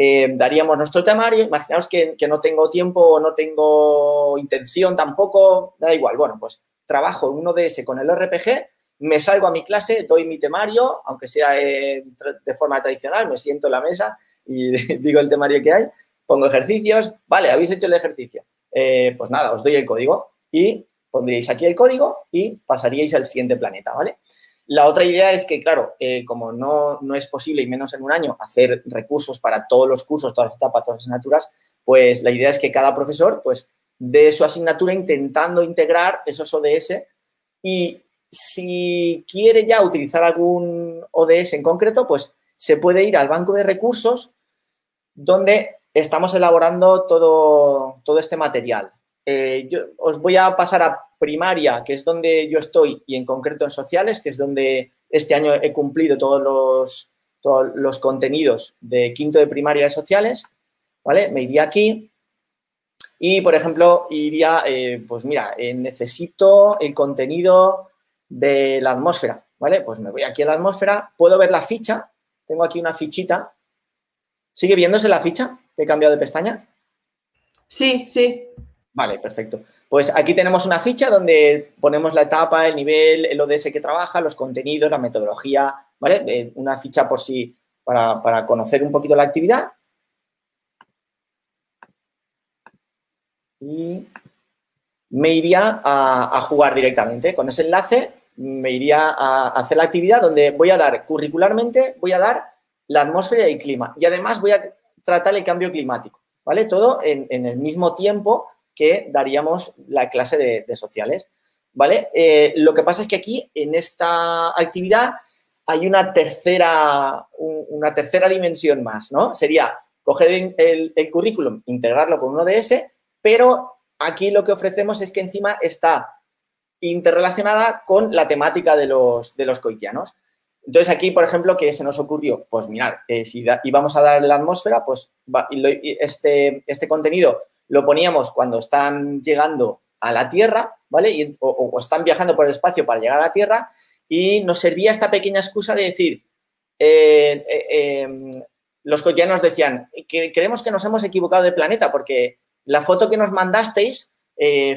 eh, daríamos nuestro temario. Imaginaos que, no tengo tiempo no tengo intención tampoco, da igual. Bueno, pues trabajo en uno de ese con el RPG, me salgo a mi clase, doy mi temario, aunque sea eh, de forma tradicional, me siento en la mesa y digo el temario que hay, pongo ejercicios, vale, habéis hecho el ejercicio. Eh, pues nada, os doy el código y pondríais aquí el código y pasaríais al siguiente planeta, ¿vale? La otra idea es que, claro, eh, como no, es posible, y menos en un año, hacer recursos para todos los cursos, todas las etapas, todas las asignaturas, pues la idea es que cada profesor, pues, de su asignatura intentando integrar esos ODS y si quiere ya utilizar algún ODS en concreto, pues se puede ir al banco de recursos donde estamos elaborando todo, todo este material. Eh, yo os voy a pasar a primaria, que es donde yo estoy, y en concreto en sociales, que es donde este año he cumplido todos los, todos los contenidos de quinto de primaria de sociales, ¿vale? Me iría aquí y, por ejemplo, iría, eh, pues mira, eh, necesito el contenido de la atmósfera, ¿vale? Pues me voy aquí a la atmósfera, puedo ver la ficha, tengo aquí una fichita. ¿Sigue viéndose la ficha? He cambiado de pestaña? Sí, sí. Vale, perfecto. Pues aquí tenemos una ficha donde ponemos la etapa, el nivel, el ODS que trabaja, los contenidos, la metodología, ¿vale? Eh, una ficha por si, para, conocer un poquito la actividad. Y me iría a, jugar directamente. Con ese enlace me iría a hacer la actividad donde voy a dar curricularmente, voy a dar la atmósfera y el clima. Y además voy a tratar el cambio climático, ¿vale? Todo en, el mismo tiempo que daríamos la clase de, sociales. ¿Vale? Eh, lo que pasa es que aquí, en esta actividad, hay una tercera, una tercera dimensión más, ¿no? Sería coger el, currículum, integrarlo con un ODS, pero aquí lo que ofrecemos es que encima está interrelacionada con la temática de los, de los coitianos. Entonces, aquí, por ejemplo, ¿qué se nos ocurrió? Pues mirar, eh, si íbamos a dar la atmósfera, pues este, este contenido lo poníamos cuando están llegando a la Tierra, ¿vale? o, están viajando por el espacio para llegar a la Tierra y nos servía esta pequeña excusa de decir, eh, eh, em, los cotidianos decían, que creemos que nos hemos equivocado de planeta porque la foto que nos mandasteis,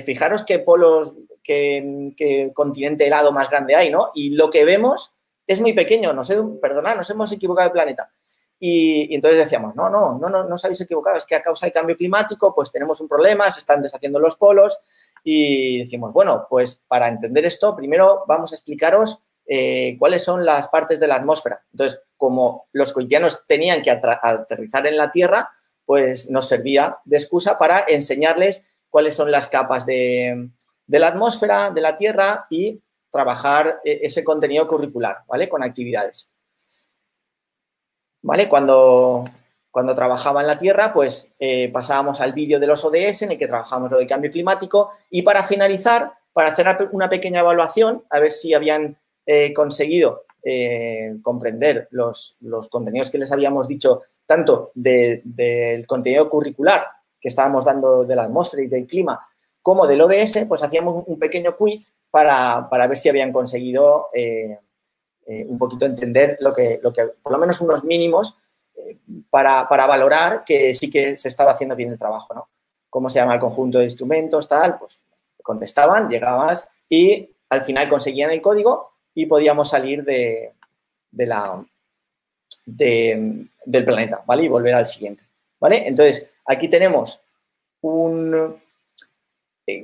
fijaros qué polos, qué, continente helado más grande hay, ¿no? Y lo que vemos es muy pequeño, no sé, perdonad, nos hemos equivocado de planeta. Y, entonces decíamos, no, no, no, no, no os habéis equivocado, es que a causa del cambio climático, pues tenemos un problema, se están deshaciendo los polos y decimos, bueno, pues para entender esto, primero vamos a explicaros eh, cuáles son las partes de la atmósfera. Entonces, como los coitianos tenían que aterrizar en la Tierra, pues nos servía de excusa para enseñarles cuáles son las capas de la atmósfera, de la Tierra y trabajar eh, ese contenido curricular, ¿vale? Con actividades. ¿vale? Cuando, cuando trabajaba en la Tierra, pues eh, pasábamos al vídeo de los ODS en el que trabajábamos lo del cambio climático y para finalizar, para hacer una pequeña evaluación, a ver si habían eh, conseguido comprender los, contenidos que les habíamos dicho, tanto del contenido curricular que estábamos dando de la atmósfera y del clima, como del ODS, pues hacíamos un pequeño quiz para, para ver si habían conseguido eh, un poquito entender lo que, lo que, por lo menos unos mínimos eh, para, valorar que sí que se estaba haciendo bien el trabajo, ¿no? ¿Cómo se llama el conjunto de instrumentos, tal? Pues contestaban, llegabas y al final conseguían el código y podíamos salir de, de la, del planeta, ¿vale? Y volver al siguiente, ¿vale? Entonces, aquí tenemos un, eh,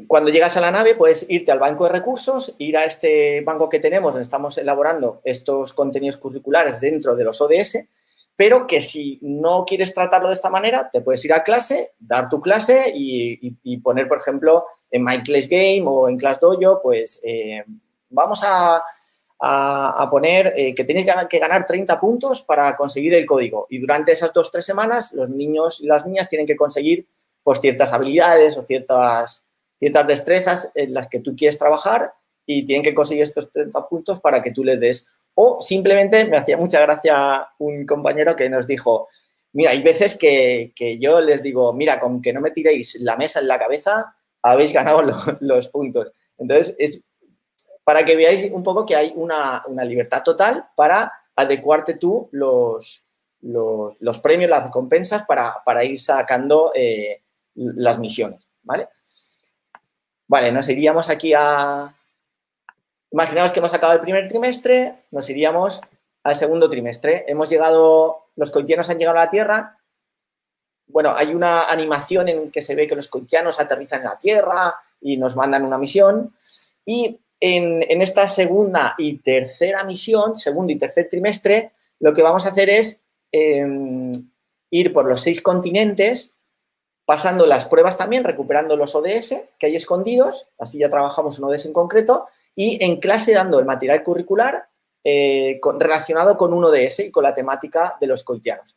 cuando llegas a la nave, puedes irte al banco de recursos, ir a este banco que tenemos, donde estamos elaborando estos contenidos curriculares dentro de los ODS, pero que si no quieres tratarlo de esta manera, te puedes ir a clase, dar tu clase y, poner, por ejemplo, en My Class Game o en Class Dojo, pues eh, vamos a, poner eh, que tienes que ganar 30 puntos para conseguir el código. Y durante esas dos, tres semanas, los niños y las niñas tienen que conseguir pues, ciertas habilidades o ciertas ciertas destrezas en las que tú quieres trabajar y tienen que conseguir estos 30 puntos para que tú les des. O simplemente me hacía mucha gracia un compañero que nos dijo, mira, hay veces que, yo les digo, mira, con que no me tiréis la mesa en la cabeza, habéis ganado los puntos. Entonces, es para que veáis un poco que hay una, libertad total para adecuarte tú los, los, premios, las recompensas para, ir sacando eh, las misiones, ¿vale? Vale, nos iríamos aquí a... Imaginaos que hemos acabado el primer trimestre, nos iríamos al segundo trimestre. Hemos llegado, los coitianos han llegado a la Tierra. Bueno, hay una animación en que se ve que los coitianos aterrizan en la Tierra y nos mandan una misión. Y en, esta segunda y tercera misión, segundo y tercer trimestre, lo que vamos a hacer es em, ir por los seis continentes pasando las pruebas también, recuperando los ODS que hay escondidos, así ya trabajamos un ODS en concreto, y en clase dando el material curricular eh, relacionado con un ODS y con la temática de los coitianos.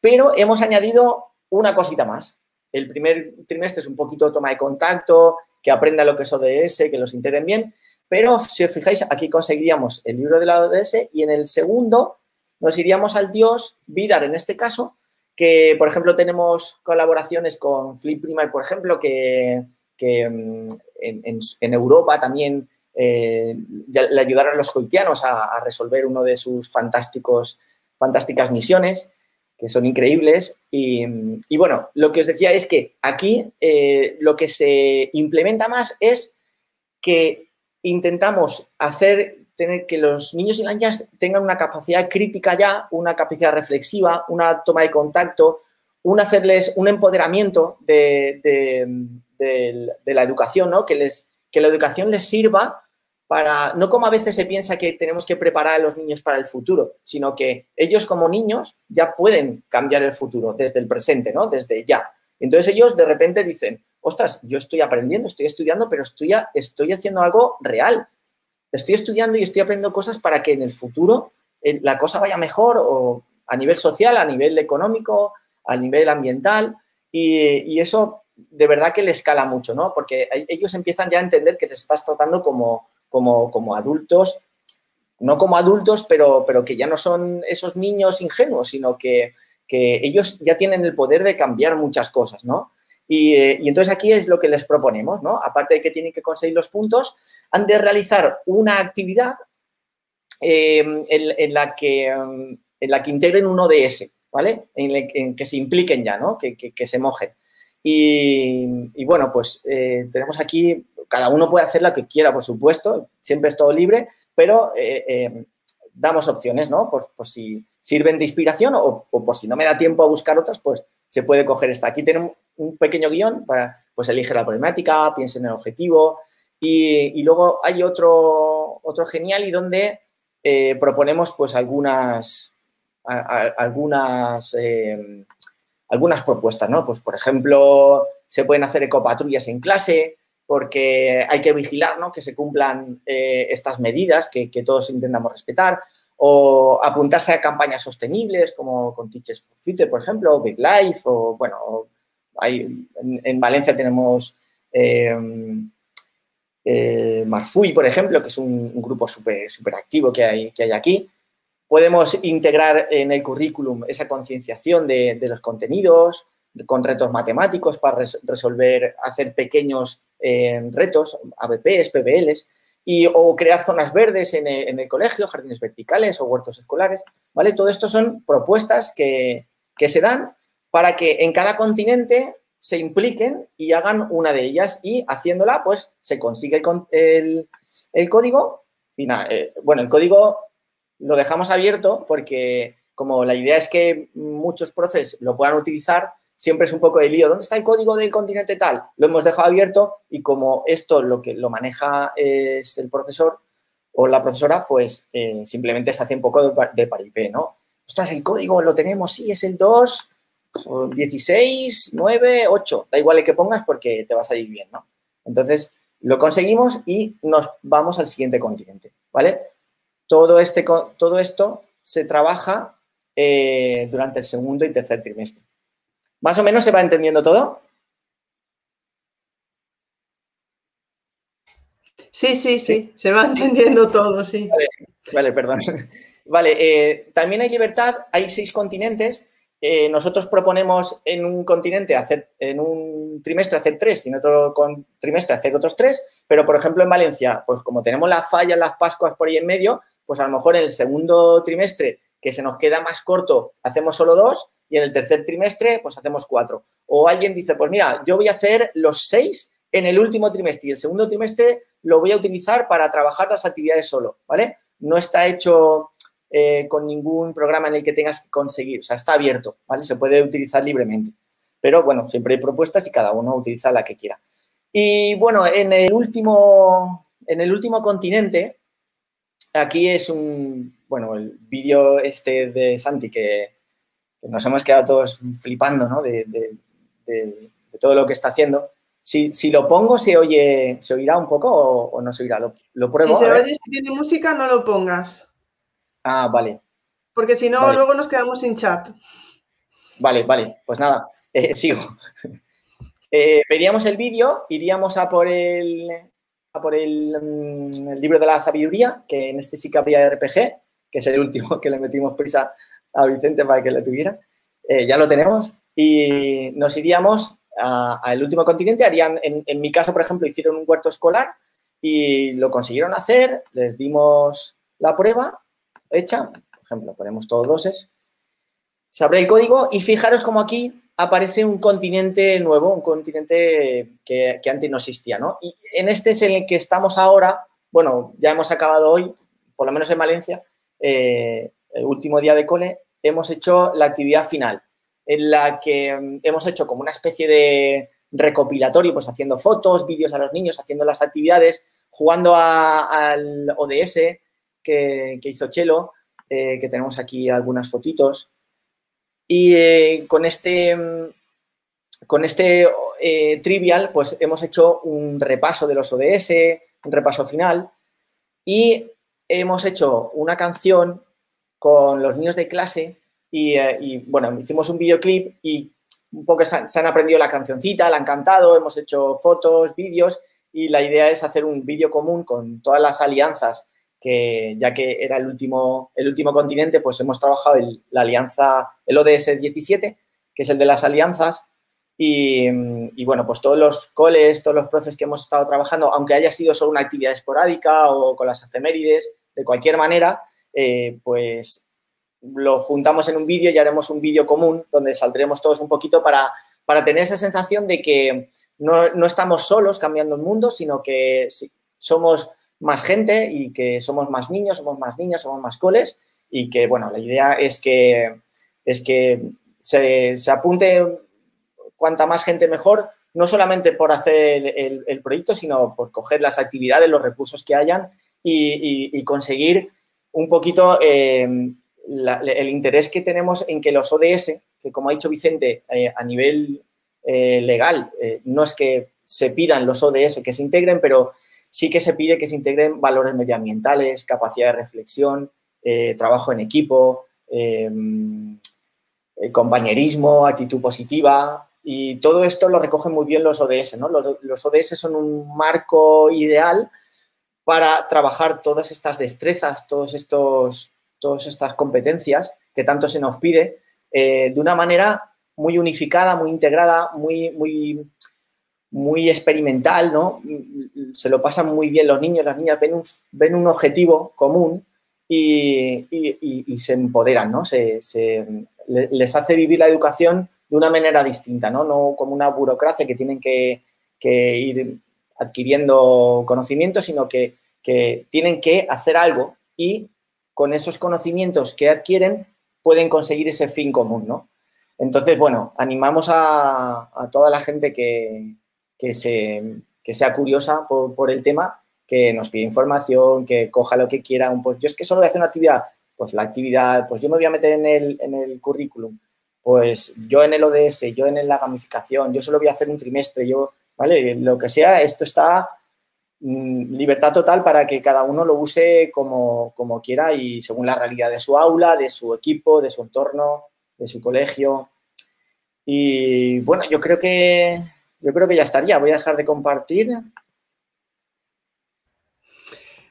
Pero hemos añadido una cosita más. El primer trimestre es un poquito toma de contacto, que aprenda lo que es ODS, que los integren bien, pero si os fijáis, aquí conseguiríamos el libro de la ODS y en el segundo nos iríamos al dios, Vidar en este caso, que, por ejemplo, tenemos colaboraciones con Flip Primer, por ejemplo, que, mm, en, Europa también eh, le ayudaron los coitianos a, resolver uno de sus fantásticos, fantásticas misiones, que son increíbles. Y, bueno, lo que os decía es que aquí eh, lo que se implementa más es que intentamos hacer tener que los niños y las niñas tengan una capacidad crítica ya, una capacidad reflexiva, una toma de contacto, un hacerles un empoderamiento de, la educación, ¿no? Que, les, que la educación les sirva para, no como a veces se piensa que tenemos que preparar a los niños para el futuro, sino que ellos como niños ya pueden cambiar el futuro desde el presente, ¿no? Desde ya. Entonces ellos de repente dicen, ostras, yo estoy aprendiendo, estoy estudiando, pero estoy, estoy haciendo algo real estoy estudiando y estoy aprendiendo cosas para que en el futuro eh, la cosa vaya mejor o a nivel social, a nivel económico, a nivel ambiental y, eso de verdad que le escala mucho, ¿no? Porque ellos empiezan ya a entender que te estás tratando como, como, como adultos, no como adultos, pero, pero que ya no son esos niños ingenuos, sino que, que ellos ya tienen el poder de cambiar muchas cosas, ¿no? Y, entonces aquí es lo que les proponemos, ¿no? Aparte de que tienen que conseguir los puntos, han de realizar una actividad en, la que, en la que integren un ODS, ¿vale? En, que se impliquen ya, ¿no? Que, se mojen. Y, bueno, pues tenemos aquí cada uno puede hacer lo que quiera, por supuesto, siempre es todo libre, pero eh, eh, damos opciones, ¿no? Por, si sirven de inspiración o, por si no me da tiempo a buscar otras, pues se puede coger esta. Aquí tenemos un pequeño guion para, pues elige la problemática, piense en el objetivo y, luego hay otro, otro genial y donde eh, proponemos pues algunas, algunas, algunas propuestas, ¿no? Pues por ejemplo, se pueden hacer ecopatrullas en clase, porque hay que vigilar ¿no? que se cumplan eh, estas medidas que, todos intentamos respetar, o apuntarse a campañas sostenibles como con Teachers for Future, por ejemplo, o Big Life, o bueno, en, Valencia tenemos eh, eh, Marfui, por ejemplo, que es un, grupo súper activo que hay, que hay aquí. Podemos integrar en el currículum esa concienciación de los contenidos, con retos matemáticos para resolver, hacer pequeños en retos, ABPs, PBLs, y, o crear zonas verdes en el, colegio, jardines verticales o huertos escolares, ¿vale? Todo esto son propuestas que, se dan para que en cada continente se impliquen y hagan una de ellas y haciéndola, pues, se consigue el, código y eh, bueno, el código lo dejamos abierto porque como la idea es que muchos profes lo puedan utilizar, siempre es un poco de lío. ¿Dónde está el código del continente tal? Lo hemos dejado abierto y como esto lo que lo maneja es el profesor o la profesora, pues eh, simplemente se hace un poco de, paripé, ¿no? Ostras, el código lo tenemos, sí, es el 2, 16, 9, 8. Da igual el que pongas porque te vas a ir bien, ¿no? Entonces, lo conseguimos y nos vamos al siguiente continente, ¿vale? Todo, este, todo esto se trabaja eh, durante el segundo y tercer trimestre. ¿Más o menos se va entendiendo todo? Sí, sí, sí, se va entendiendo todo, sí. Vale, perdón. Vale, eh, también hay libertad, hay seis continentes. Eh, nosotros proponemos en un continente hacer, en un trimestre hacer tres y en otro trimestre hacer otros tres, pero por ejemplo en Valencia, pues como tenemos la falla, las Pascuas por ahí en medio, pues a lo mejor en el segundo trimestre que se nos queda más corto, hacemos solo dos y en el tercer trimestre, pues hacemos cuatro. O alguien dice, pues mira, yo voy a hacer los seis en el último trimestre y el segundo trimestre lo voy a utilizar para trabajar las actividades solo, ¿vale? No está hecho eh, con ningún programa en el que tengas que conseguir, o sea, está abierto, ¿vale? Se puede utilizar libremente. Pero bueno, siempre hay propuestas y cada uno utiliza la que quiera. Y bueno, en el último, en el último continente, aquí es un, bueno, el vídeo este de Santi que, nos hemos quedado todos flipando, ¿no? De, todo lo que está haciendo. Si, lo pongo, ¿se oye, se oirá un poco o, no se oirá? Lo, pruebo. Si se oye, si tiene música, no lo pongas. Ah, vale. Porque si no, luego nos quedamos sin chat. Vale, vale. Pues nada, eh, sigo. Eh, veríamos el vídeo, iríamos a por el, a por el, mm, el, libro de la sabiduría, que en este sí que habría RPG, que es el último que le metimos prisa a Vicente para que lo tuviera. Eh, ya lo tenemos y nos iríamos al último continente. Harían, en, mi caso, por ejemplo, hicieron un huerto escolar y lo consiguieron hacer. Les dimos la prueba hecha. Por ejemplo, ponemos todos doses. Se abre el código y fijaros como aquí aparece un continente nuevo, un continente que, antes no existía, ¿no? Y en este es en el que estamos ahora, bueno, ya hemos acabado hoy, por lo menos en Valencia, eh, el último día de cole, hemos hecho la actividad final, en la que mm, hemos hecho como una especie de recopilatorio, pues haciendo fotos, vídeos a los niños, haciendo las actividades, jugando al ODS que, hizo Chelo, eh, que tenemos aquí algunas fotitos. Y eh, con este, mm, con este eh, trivial, pues hemos hecho un repaso de los ODS, un repaso final, y hemos hecho una canción con los niños de clase eh, y, bueno, hicimos un videoclip y un poco se han, aprendido la cancioncita, la han cantado, hemos hecho fotos, vídeos y la idea es hacer un vídeo común con todas las alianzas que ya que era el último, el último continente, pues hemos trabajado la alianza, el ODS 17, que es el de las alianzas, Y, bueno, pues todos los coles, todos los profes que hemos estado trabajando, aunque haya sido solo una actividad esporádica o con las efemérides, de cualquier manera, eh, pues lo juntamos en un vídeo y haremos un vídeo común donde saldremos todos un poquito para, para tener esa sensación de que no, no, estamos solos cambiando el mundo, sino que somos más gente y que somos más niños, somos más niñas, somos más coles y que, bueno, la idea es que, es que se, se apunte cuanta más gente mejor, no solamente por hacer el, proyecto, sino por coger las actividades, los recursos que hayan y, conseguir un poquito eh, el interés que tenemos en que los ODS, que como ha dicho Vicente, eh, a nivel eh, legal, no es que se pidan los ODS que se integren, pero sí que se pide que se integren valores medioambientales, capacidad de reflexión, trabajo en equipo, compañerismo, actitud positiva, y todo esto lo recogen muy bien los ODS, ¿no? Los, ODS son un marco ideal para trabajar todas estas destrezas, todos estos, todas estas competencias que tanto se nos pide eh, de una manera muy unificada, muy integrada, muy, muy, muy experimental, ¿no? Se lo pasan muy bien los niños, las niñas ven un, ven un objetivo común y, se empoderan, ¿no? Se, les hace vivir la educación de una manera distinta, ¿no? No como una burocracia que tienen que, ir adquiriendo conocimientos, sino que, tienen que hacer algo y con esos conocimientos que adquieren pueden conseguir ese fin común, ¿no? Entonces, bueno, animamos a, toda la gente que, se, sea curiosa por, el tema, que nos pide información, que coja lo que quiera. Pues yo es que solo voy a hacer una actividad, pues la actividad, pues yo me voy a meter en el, en el currículum pues yo en el ODS, yo en la gamificación, yo solo voy a hacer un trimestre, yo, ¿vale? Lo que sea, esto está mm, libertad total para que cada uno lo use como, quiera y según la realidad de su aula, de su equipo, de su entorno, de su colegio. Y bueno, yo creo que yo creo que ya estaría. Voy a dejar de compartir.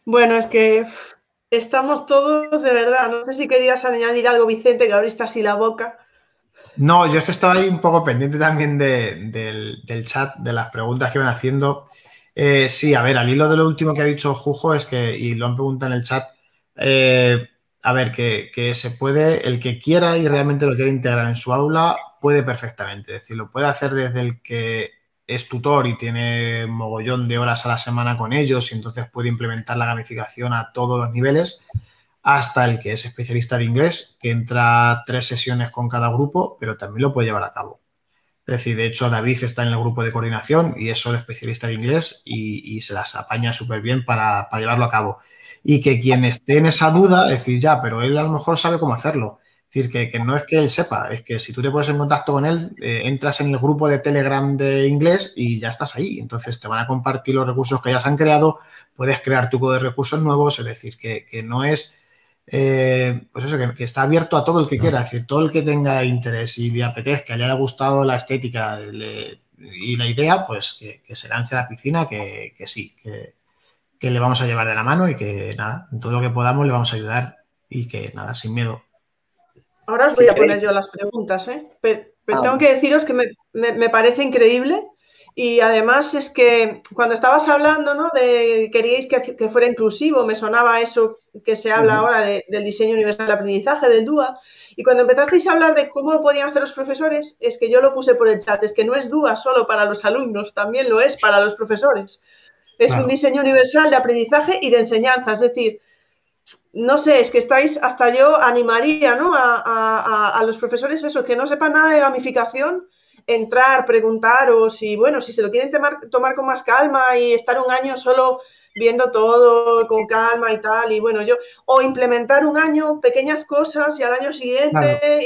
Bueno, es que estamos todos de verdad. No sé si querías añadir algo, Vicente, que abriste así la boca. No, yo es que estaba ahí un poco pendiente también del, chat, de las preguntas que van haciendo. Eh, sí, a ver, al hilo de lo último que ha dicho Jujo es que, y lo han preguntado en el chat, eh, a ver, que, se puede, el que quiera y realmente lo quiere integrar en su aula, puede perfectamente. Es decir, lo puede hacer desde el que es tutor y tiene mogollón de horas a la semana con ellos y entonces puede implementar la gamificación a todos los niveles hasta el que es especialista de inglés, que entra tres sesiones con cada grupo, pero también lo puede llevar a cabo. Es decir, de hecho, David está en el grupo de coordinación y es solo especialista de inglés y, se las apaña súper bien para, llevarlo a cabo. Y que quien esté en esa duda, es decir, ya, pero él a lo mejor sabe cómo hacerlo. Es decir, que, no es que él sepa, es que si tú te pones en contacto con él, eh, entras en el grupo de Telegram de inglés y ya estás ahí. Entonces te van a compartir los recursos que ya se han creado, puedes crear tu de recursos nuevos, es decir, que, que no es eh, pues eso, que, está abierto a todo el que quiera, es decir, todo el que tenga interés y le apetezca, le haya gustado la estética y la idea, pues que, se lance a la piscina, que, sí, que, le vamos a llevar de la mano y que nada, en todo lo que podamos le vamos a ayudar y que nada, sin miedo. Ahora os voy a poner yo las preguntas, ¿eh? pero, ah, tengo que deciros que me parece increíble y además es que cuando estabas hablando, ¿no? De queríais que, fuera inclusivo, me sonaba eso que se habla ahora del diseño universal de aprendizaje, del DUA. Y cuando empezasteis a hablar de cómo lo podían hacer los profesores, es que yo lo puse por el chat, es que no es DUA solo para los alumnos, también lo es para los profesores. Es un diseño universal de aprendizaje y de enseñanza, es decir, no sé, es que estáis, hasta yo animaría ¿no? a, a los profesores eso, que no sepan nada de gamificación, entrar, preguntaros y bueno, si se lo quieren tomar, con más calma y estar un año solo viendo todo con calma y tal, y bueno, yo, o implementar un año pequeñas cosas y al año siguiente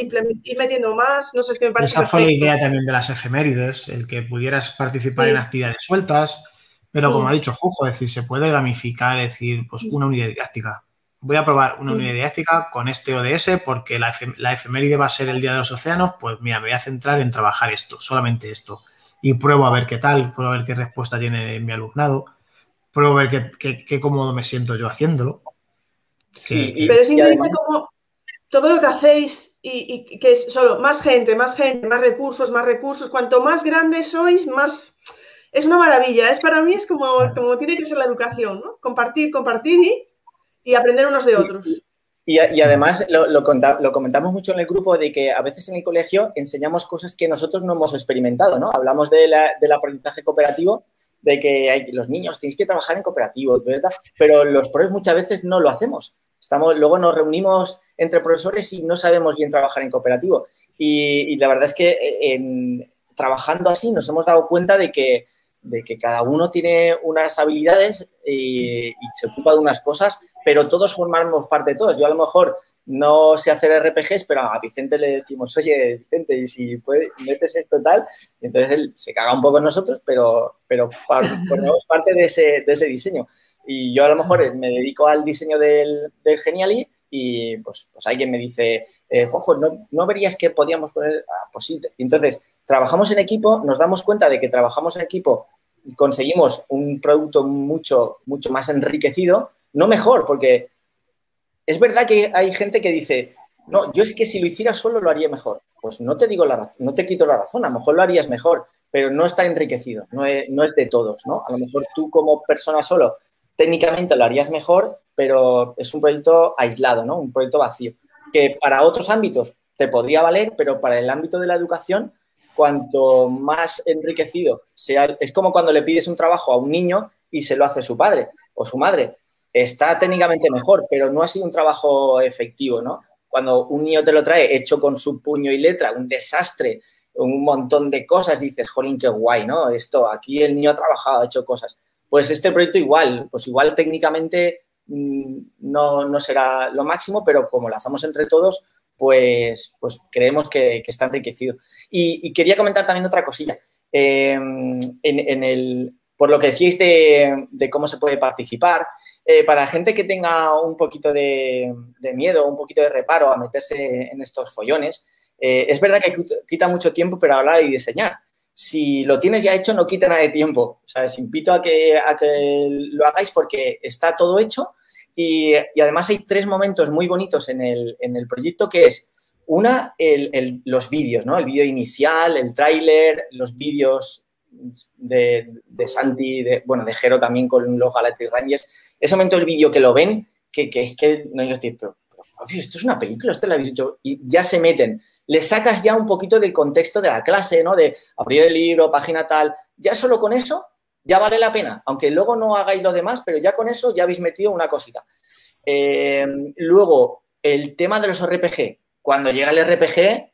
ir metiendo más, no sé, es que me parece. Esa fue la idea también de las efemérides, el que pudieras participar en actividades sueltas, pero como ha dicho Jujo, es decir, se puede gamificar, es decir, pues una unidad didáctica voy a probar una unidad didáctica con este ODS porque la, efeméride va a ser el Día de los Océanos, pues mira, me voy a centrar en trabajar esto, solamente esto. Y pruebo a ver qué tal, pruebo a ver qué respuesta tiene mi alumnado, pruebo a ver qué, cómodo me siento yo haciéndolo. Sí, pero es increíble como todo lo que hacéis y, que es solo más gente, más gente, más recursos, más recursos. Cuanto más grandes sois, más... Es una maravilla. Es para mí es como, como tiene que ser la educación, ¿no? Compartir, compartir y, aprender unos de otros. Y, además lo, comentamos mucho en el grupo de que a veces en el colegio enseñamos cosas que nosotros no hemos experimentado, ¿no? Hablamos del aprendizaje cooperativo, de que hay, los niños tenéis que trabajar en cooperativos, ¿verdad? Pero los profes muchas veces no lo hacemos. Estamos, luego nos reunimos entre profesores y no sabemos bien trabajar en cooperativo. Y, la verdad es que eh, trabajando así nos hemos dado cuenta de que, de que cada uno tiene unas habilidades y, y, se ocupa de unas cosas, pero todos formamos parte de todos. Yo a lo mejor no sé hacer RPGs, pero a Vicente le decimos, oye, Vicente, y si puedes, metes esto tal, entonces él se caga un poco en nosotros, pero, pero formamos parte de ese, de ese diseño. Y yo a lo mejor me dedico al diseño del, del Geniali y pues, pues alguien me dice, eh, Juanjo, ¿no, ¿no, verías que podíamos poner? Ah, pues sí. Entonces, trabajamos en equipo, nos damos cuenta de que trabajamos en equipo y conseguimos un producto mucho, mucho más enriquecido, no mejor, porque es verdad que hay gente que dice, no, yo es que si lo hiciera solo lo haría mejor. Pues no te digo la razón, no te quito la razón, a lo mejor lo harías mejor, pero no está enriquecido, no es, no es de todos, ¿no? A lo mejor tú como persona solo técnicamente lo harías mejor, pero es un proyecto aislado, ¿no? Un proyecto vacío, que para otros ámbitos te podría valer, pero para el ámbito de la educación, cuanto más enriquecido sea, es como cuando le pides un trabajo a un niño y se lo hace su padre o su madre. Está técnicamente mejor, pero no ha sido un trabajo efectivo, ¿no? Cuando un niño te lo trae hecho con su puño y letra, un desastre, un montón de cosas, dices, jolín, qué guay, ¿no? Esto, aquí el niño ha trabajado, ha hecho cosas. Pues este proyecto igual, pues igual técnicamente mm, no, será lo máximo, pero como lo hacemos entre todos, pues, pues creemos que, está enriquecido. Y, quería comentar también otra cosilla. Em, en, el, por lo que decíais de, cómo se puede participar, eh, para gente que tenga un poquito de, miedo, un poquito de reparo a meterse en estos follones, eh, es verdad que quita mucho tiempo, pero hablar y diseñar si lo tienes ya hecho, no quita nada de tiempo. ¿sabes? Invito a que, a que lo hagáis porque está todo hecho y, además hay tres momentos muy bonitos en el, proyecto que es, una, los vídeos, ¿no? El vídeo inicial, el tráiler, los vídeos de, Santi, de, bueno, de Jero también con los Galactic Rangers. Ese momento del vídeo que lo ven, que, es que no yo estoy, esto es una película, esto lo habéis hecho, y ya se meten. Le sacas ya un poquito del contexto de la clase, ¿no? De abrir el libro, página tal. Ya solo con eso ya vale la pena, aunque luego no hagáis lo demás, pero ya con eso ya habéis metido una cosita. Eh, luego, el tema de los RPG. Cuando llega el RPG,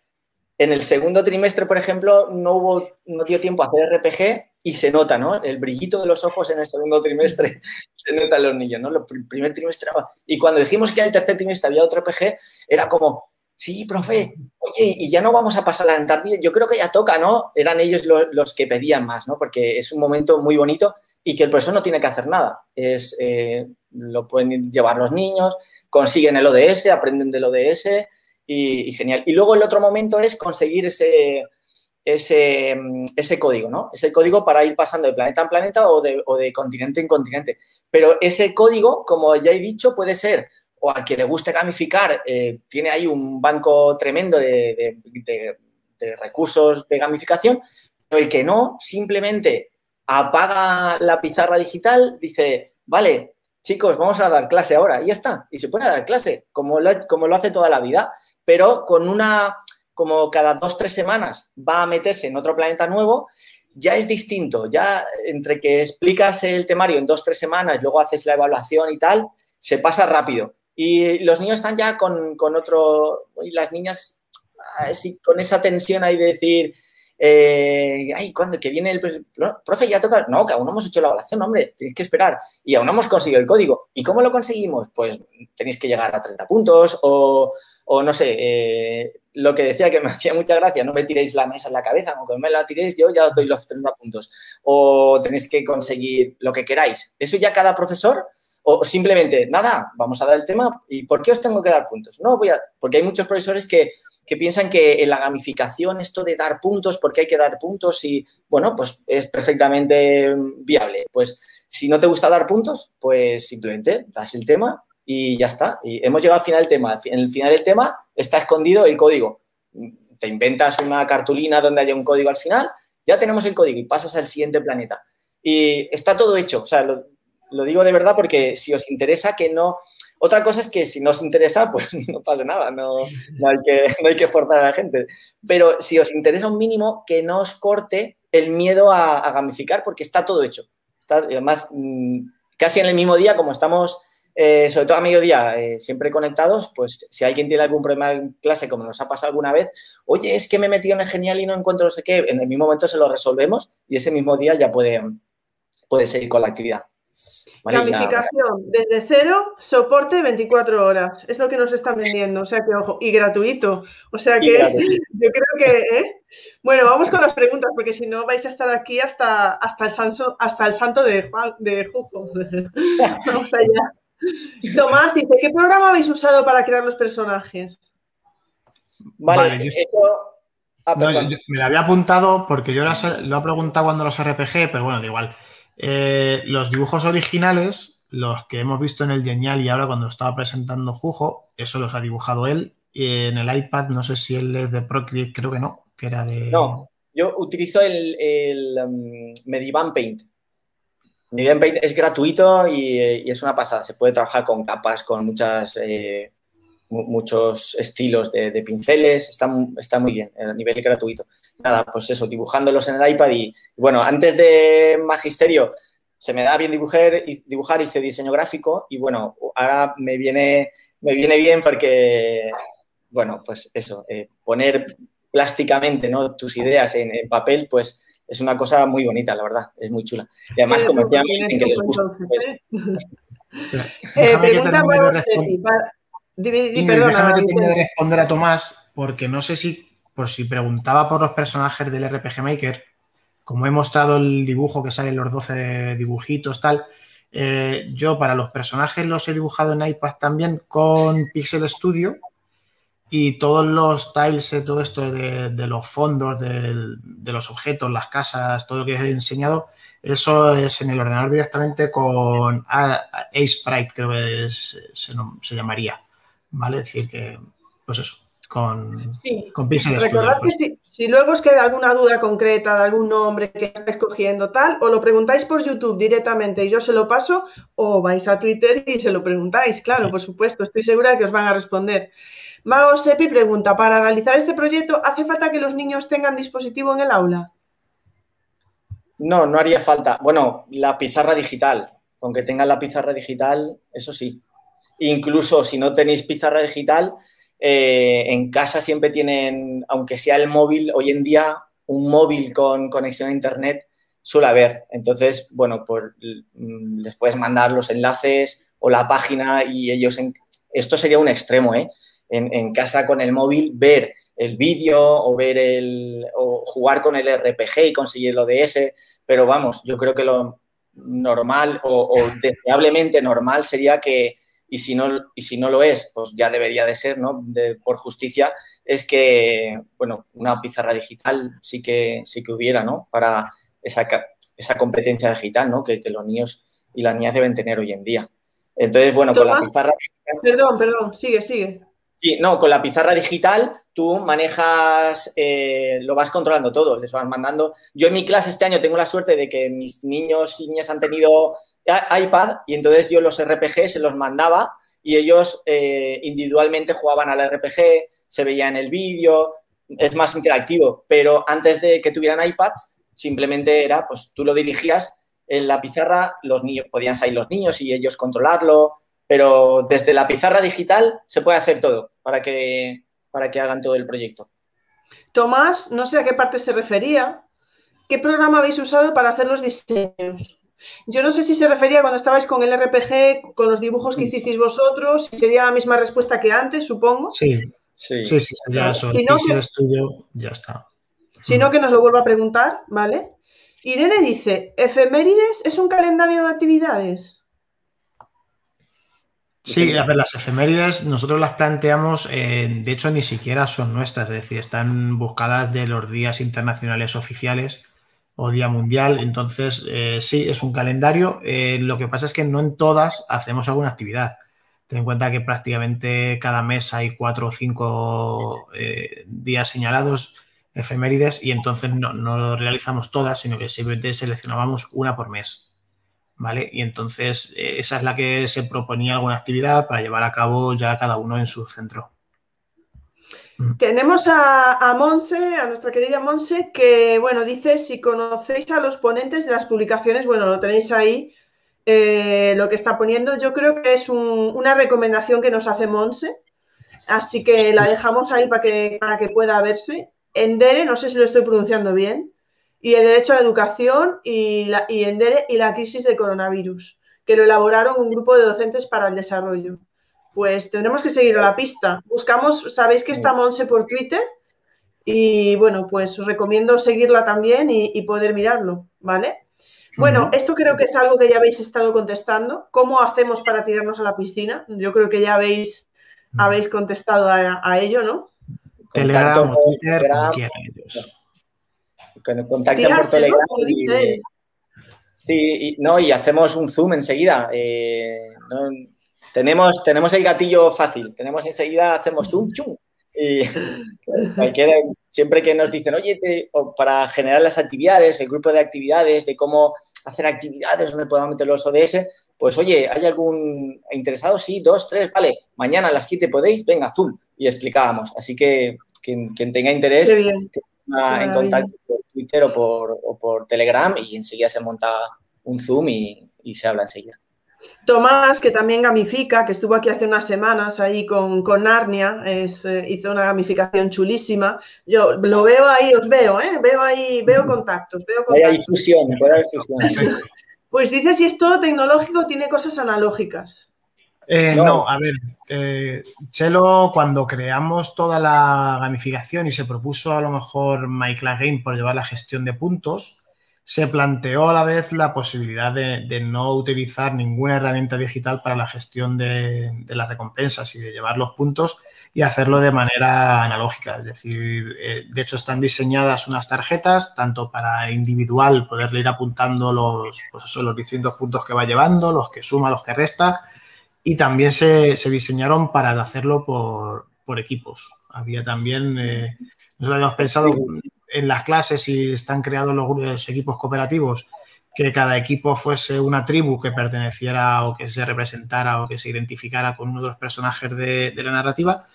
en el segundo trimestre, por ejemplo, no hubo, no dio tiempo a hacer RPG y se nota, ¿no? El brillito de los ojos en el segundo trimestre se nota en los niños, ¿no? El primer trimestre. Y cuando dijimos que en el tercer trimestre había otro PG, era como, sí, profe, oye, y ya no vamos a pasar la Antártida, yo creo que ya toca, ¿no? Eran ellos los, que pedían más, ¿no? Porque es un momento muy bonito y que el profesor no tiene que hacer nada. Es, eh, lo pueden llevar los niños, consiguen el ODS, aprenden del ODS y genial. Y luego el otro momento es conseguir ese ese, ese código, ¿no? Ese código para ir pasando de planeta en planeta o de, o de continente en continente. Pero ese código, como ya he dicho, puede ser o a quien le guste gamificar, eh, tiene ahí un banco tremendo de, de, recursos de gamificación, pero el que no, simplemente apaga la pizarra digital, dice, vale, chicos, vamos a dar clase ahora, y ya está, y se pone a dar clase, como como lo hace toda la vida, pero con una como cada dos, tres semanas va a meterse en otro planeta nuevo, ya es distinto. Ya entre que explicas el temario en dos, tres semanas, luego haces la evaluación y tal, se pasa rápido. Y los niños están ya con, otro, y las niñas con esa tensión ahí de decir, eh, ay, ¿cuándo? Que viene el profe, ya toca. No, que aún no hemos hecho la evaluación, hombre, tenéis que esperar. Y aún no hemos conseguido el código. ¿Y cómo lo conseguimos? Pues tenéis que llegar a 30 puntos o, o no sé, eh, lo que decía que me hacía mucha gracia, no me tiréis la mesa en la cabeza, aunque me la tiréis yo ya os doy los 30 puntos. O tenéis que conseguir lo que queráis. Eso ya cada profesor, o simplemente, nada, vamos a dar el tema, ¿y por qué os tengo que dar puntos? No, voy a, porque hay muchos profesores que, piensan que en la gamificación esto de dar puntos, porque hay que dar puntos y, bueno, pues es perfectamente viable. Pues si no te gusta dar puntos, pues simplemente das el tema y ya está. Y hemos llegado al final del tema. En el final del tema está escondido el código. Te inventas una cartulina donde haya un código al final, ya tenemos el código y pasas al siguiente planeta. Y está todo hecho. O sea, lo, lo digo de verdad porque si os interesa que no... Otra cosa es que si no os interesa, pues no pasa nada, no, hay que, forzar a la gente. Pero si os interesa un mínimo, que no os corte el miedo a, gamificar porque está todo hecho. Además, mm, casi en el mismo día, como estamos, eh, sobre todo a mediodía, eh, siempre conectados, pues si alguien tiene algún problema en clase, como nos ha pasado alguna vez, oye, es que me he metido en el genial y no encuentro no sé qué, en el mismo momento se lo resolvemos y ese mismo día ya puede seguir con la actividad. Gamificación desde cero, soporte 24 horas. Es lo que nos están vendiendo. O sea que, ojo, y gratuito. O sea que yo creo que. ¿eh? Bueno, vamos con las preguntas, porque si no vais a estar aquí hasta, hasta, el, santo, hasta el santo de, Juan, de Jujo. vamos allá. Tomás dice: ¿Qué programa habéis usado para crear los personajes? Vale, yo... ah, no, yo, me lo había apuntado porque yo lo he preguntado cuando los RPG, pero bueno, da igual. Eh, los dibujos originales, los que hemos visto en el Genial y ahora cuando estaba presentando Jujo, eso los ha dibujado él. Y en el iPad, no sé si él es de Procreate, creo que no, que era de. No, yo utilizo el, el um, Medivan Paint. Medivan Paint es gratuito y, y, es una pasada. Se puede trabajar con capas, con muchas. Eh, muchos estilos de, de, pinceles, está, está muy bien a nivel gratuito. Nada, pues eso, dibujándolos en el iPad y, bueno, antes de Magisterio se me da bien dibujar, dibujar hice diseño gráfico y bueno, ahora me viene, me viene bien porque, bueno, pues eso, eh, poner plásticamente ¿no? tus ideas en, en, papel, pues es una cosa muy bonita, la verdad, es muy chula. Y además, como decía, en que les gusta. Pues, eh, pregunta déjame que termine de responder a Tomás, porque no sé si, por si preguntaba por los personajes del RPG Maker, como he mostrado el dibujo que sale en los 12 dibujitos, tal, eh, yo para los personajes los he dibujado en iPad también con Pixel Studio y todos los tiles, eh, todo esto de, de los fondos, de, de, los objetos, las casas, todo lo que he enseñado, eso es en el ordenador directamente con Sprite, creo que es, se, se llamaría. ¿Vale? Es decir, que, pues eso, con, sí. con Pixel Recordad que si, si, luego os queda alguna duda concreta de algún nombre que estáis cogiendo tal, o lo preguntáis por YouTube directamente y yo se lo paso, o vais a Twitter y se lo preguntáis, claro, sí. por supuesto, estoy segura de que os van a responder. Mao Sepi pregunta, para realizar este proyecto, ¿hace falta que los niños tengan dispositivo en el aula? No, no haría falta. Bueno, la pizarra digital, con que tengan la pizarra digital, eso sí, Incluso si no tenéis pizarra digital, eh, en casa siempre tienen, aunque sea el móvil, hoy en día un móvil con conexión a Internet suele haber. Entonces, bueno, pues les puedes mandar los enlaces o la página y ellos... En, esto sería un extremo, ¿eh? En, casa con el móvil, ver el vídeo o ver el... o jugar con el RPG y conseguir el ODS, pero vamos, yo creo que lo normal o deseablemente normal sería que y si no, y si no lo es, pues ya debería de ser, ¿no? De, por justicia, es que, bueno, una pizarra digital sí que, sí que hubiera, ¿no? Para esa, esa competencia digital, ¿no? Que, que, los niños y las niñas deben tener hoy en día. Entonces, bueno, Tomás, con la pizarra... Perdón, perdón, sigue, sigue. Sí, no, con la pizarra digital tú manejas, eh, lo vas controlando todo, les vas mandando. Yo en mi clase este año tengo la suerte de que mis niños y niñas han tenido iPad y entonces yo los RPG se los mandaba y ellos eh, individualmente jugaban al RPG, se veían el vídeo, es más interactivo, pero antes de que tuvieran iPads, simplemente era, pues tú lo dirigías en la pizarra, los niños, podían salir los niños y ellos controlarlo, pero desde la pizarra digital se puede hacer todo para que para que hagan todo el proyecto. Tomás, no sé a qué parte se refería. ¿Qué programa habéis usado para hacer los diseños? Yo no sé si se refería cuando estabais con el RPG, con los dibujos que hicisteis vosotros, si sería la misma respuesta que antes, supongo. Sí, sí, sí, sí ya, eso, si no, que, estudio, ya está. Si no, que nos lo vuelva a preguntar, ¿vale? Irene dice, ¿efemérides es un calendario de actividades? Sí, a ver, las efemérides nosotros las planteamos, eh, de hecho ni siquiera son nuestras, es decir, están buscadas de los días internacionales oficiales o Día Mundial, entonces eh, sí, es un calendario, eh, lo que pasa es que no en todas hacemos alguna actividad. Ten en cuenta que prácticamente cada mes hay cuatro o cinco días señalados, efemérides, y entonces no, no lo realizamos todas, sino que simplemente seleccionábamos una por mes. ¿Vale? Y entonces eh, esa es la que se proponía alguna actividad para llevar a cabo ya cada uno en su centro. Mm. Tenemos a, Monse, a nuestra querida Monse, que, bueno, dice, si conocéis a los ponentes de las publicaciones, bueno, lo tenéis ahí, eh, lo que está poniendo, yo creo que es una recomendación que nos hace Monse, así que la dejamos ahí para que, para que pueda verse. Endere, no sé si lo estoy pronunciando bien, y el derecho a la educación y, la, y Endere y la crisis del coronavirus, que lo elaboraron un grupo de docentes para el desarrollo pues tendremos que seguir a la pista. Buscamos, sabéis que está Monse por Twitter y bueno, pues os recomiendo seguirla también y, poder mirarlo, ¿vale? Bueno, esto creo que es algo que ya habéis estado contestando. ¿Cómo hacemos para tirarnos a la piscina? Yo creo que ya habéis, habéis contestado a, ello, ¿no? Telegram, Twitter, Contacto por Telegram. Y, sí, no, y hacemos un zoom enseguida. Eh, tenemos, tenemos el gatillo fácil, tenemos enseguida, hacemos zoom, chum, y siempre que nos dicen, oye, para generar las actividades, el grupo de actividades, de cómo hacer actividades donde podamos meter los ODS, pues oye, ¿hay algún interesado? Sí, dos, tres, vale, mañana a las siete podéis, venga, zoom, y explicábamos. Así que quien, tenga interés, que en contacto Twitter o por, o por, Telegram y enseguida se monta un zoom y, y se habla enseguida. Tomás, que también gamifica, que estuvo aquí hace unas semanas ahí con, con Narnia, es, eh, hizo una gamificación chulísima. Yo lo veo ahí, os veo, ¿eh? Veo ahí, veo contactos, veo contactos. difusión, difusión. Pues dice si es todo tecnológico tiene cosas analógicas. Eh, no. a ver, eh, Chelo, cuando creamos toda la gamificación y se propuso a lo mejor Michael Game por llevar la gestión de puntos, se planteó a la vez la posibilidad de, no utilizar ninguna herramienta digital para la gestión de, las recompensas y de llevar los puntos y hacerlo de manera analógica. Es decir, eh, de hecho están diseñadas unas tarjetas, tanto para individual poderle ir apuntando los, pues los distintos puntos que va llevando, los que suma, los que resta, y también se, diseñaron para hacerlo por, equipos. Había también, eh, nosotros habíamos pensado en las clases y están creados los, equipos cooperativos, que cada equipo fuese una tribu que perteneciera o que se representara o que se identificara con uno de los personajes de, la narrativa.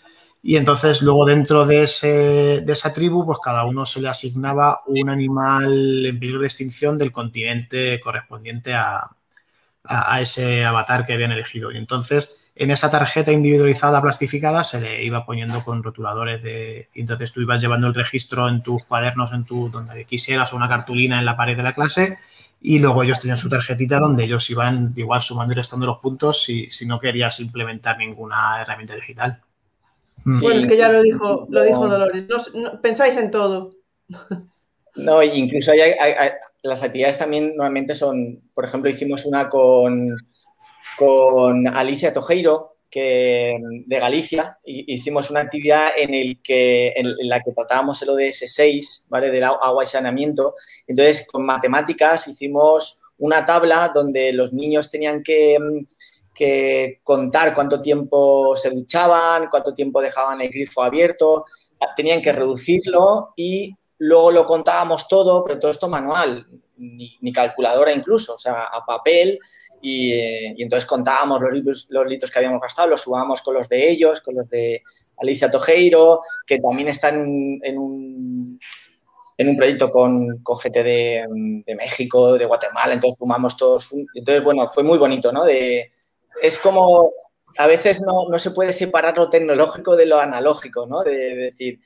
Y entonces luego dentro de, ese, de, esa tribu, pues cada uno se le asignaba un animal en peligro de extinción del continente correspondiente a, a, a ese avatar que habían elegido. Y entonces en esa tarjeta individualizada plastificada se le iba poniendo con rotuladores de. Y entonces tú ibas llevando el registro en tus cuadernos, en tu donde quisieras, o una cartulina en la pared de la clase, y luego ellos tenían su tarjetita donde ellos iban igual sumando y restando los puntos si, si no querías implementar ninguna herramienta digital. Bueno, es que ya lo dijo, lo dijo Dolores. pensáis en todo. No, incluso hay, las actividades también normalmente son, por ejemplo, hicimos una con con Alicia Tojeiro, que, de Galicia, hicimos una actividad en, en, la que tratábamos el ODS 6, ¿vale? Del agua y saneamiento. Entonces, con matemáticas hicimos una tabla donde los niños tenían que, que contar cuánto tiempo se duchaban, cuánto tiempo dejaban el grifo abierto, tenían que reducirlo y luego lo contábamos todo, pero todo esto manual, ni, ni calculadora incluso, o sea, a papel eh, y, entonces contábamos los, los, litros que habíamos gastado, los subábamos con los de ellos, con los de Alicia Tojeiro, que también están en un, en un proyecto con, con GT de, México, de Guatemala, entonces sumamos todos. Entonces, bueno, fue muy bonito, ¿no? De, es como, a veces no, no, se puede separar lo tecnológico de lo analógico, ¿no? de decir,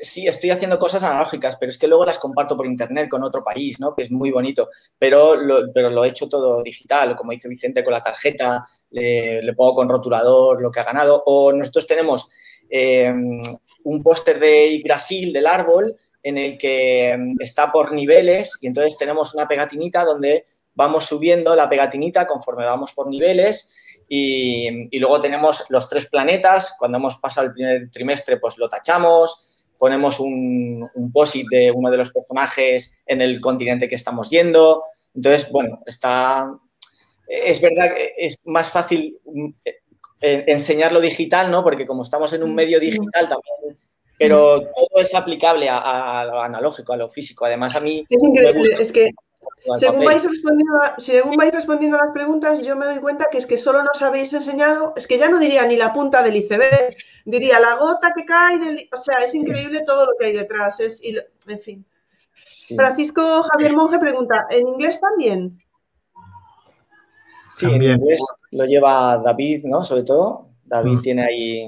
sí, estoy haciendo cosas analógicas, pero es que luego las comparto por internet con otro país, ¿no? Que es muy bonito. Pero lo, pero lo he hecho todo digital, como dice Vicente, con la tarjeta, le, pongo con rotulador lo que ha ganado. O nosotros tenemos em, un póster de Brasil del árbol en el que em, está por niveles y entonces tenemos una pegatinita donde vamos subiendo la pegatinita conforme vamos por niveles y, y, luego tenemos los tres planetas. Cuando hemos pasado el primer trimestre, pues lo tachamos ponemos un, un posit de uno de los personajes en el continente que estamos yendo. Entonces, bueno, está. Es verdad que es más fácil enseñar lo digital, ¿no? Porque como estamos en un medio digital también, pero todo es aplicable a, lo analógico, a lo físico. Además, a mí... Es increíble, es que según vais, respondiendo a, según vais respondiendo a las preguntas, yo me doy cuenta que es que solo nos habéis enseñado, es que ya no diría ni la punta del iceberg, diría la gota que cae, del, o sea, es increíble todo lo que hay detrás, es, en fin. Francisco Javier Monge pregunta, ¿en inglés también? Sí, en inglés lo lleva David, ¿no? Sobre todo. David mm. tiene ahí,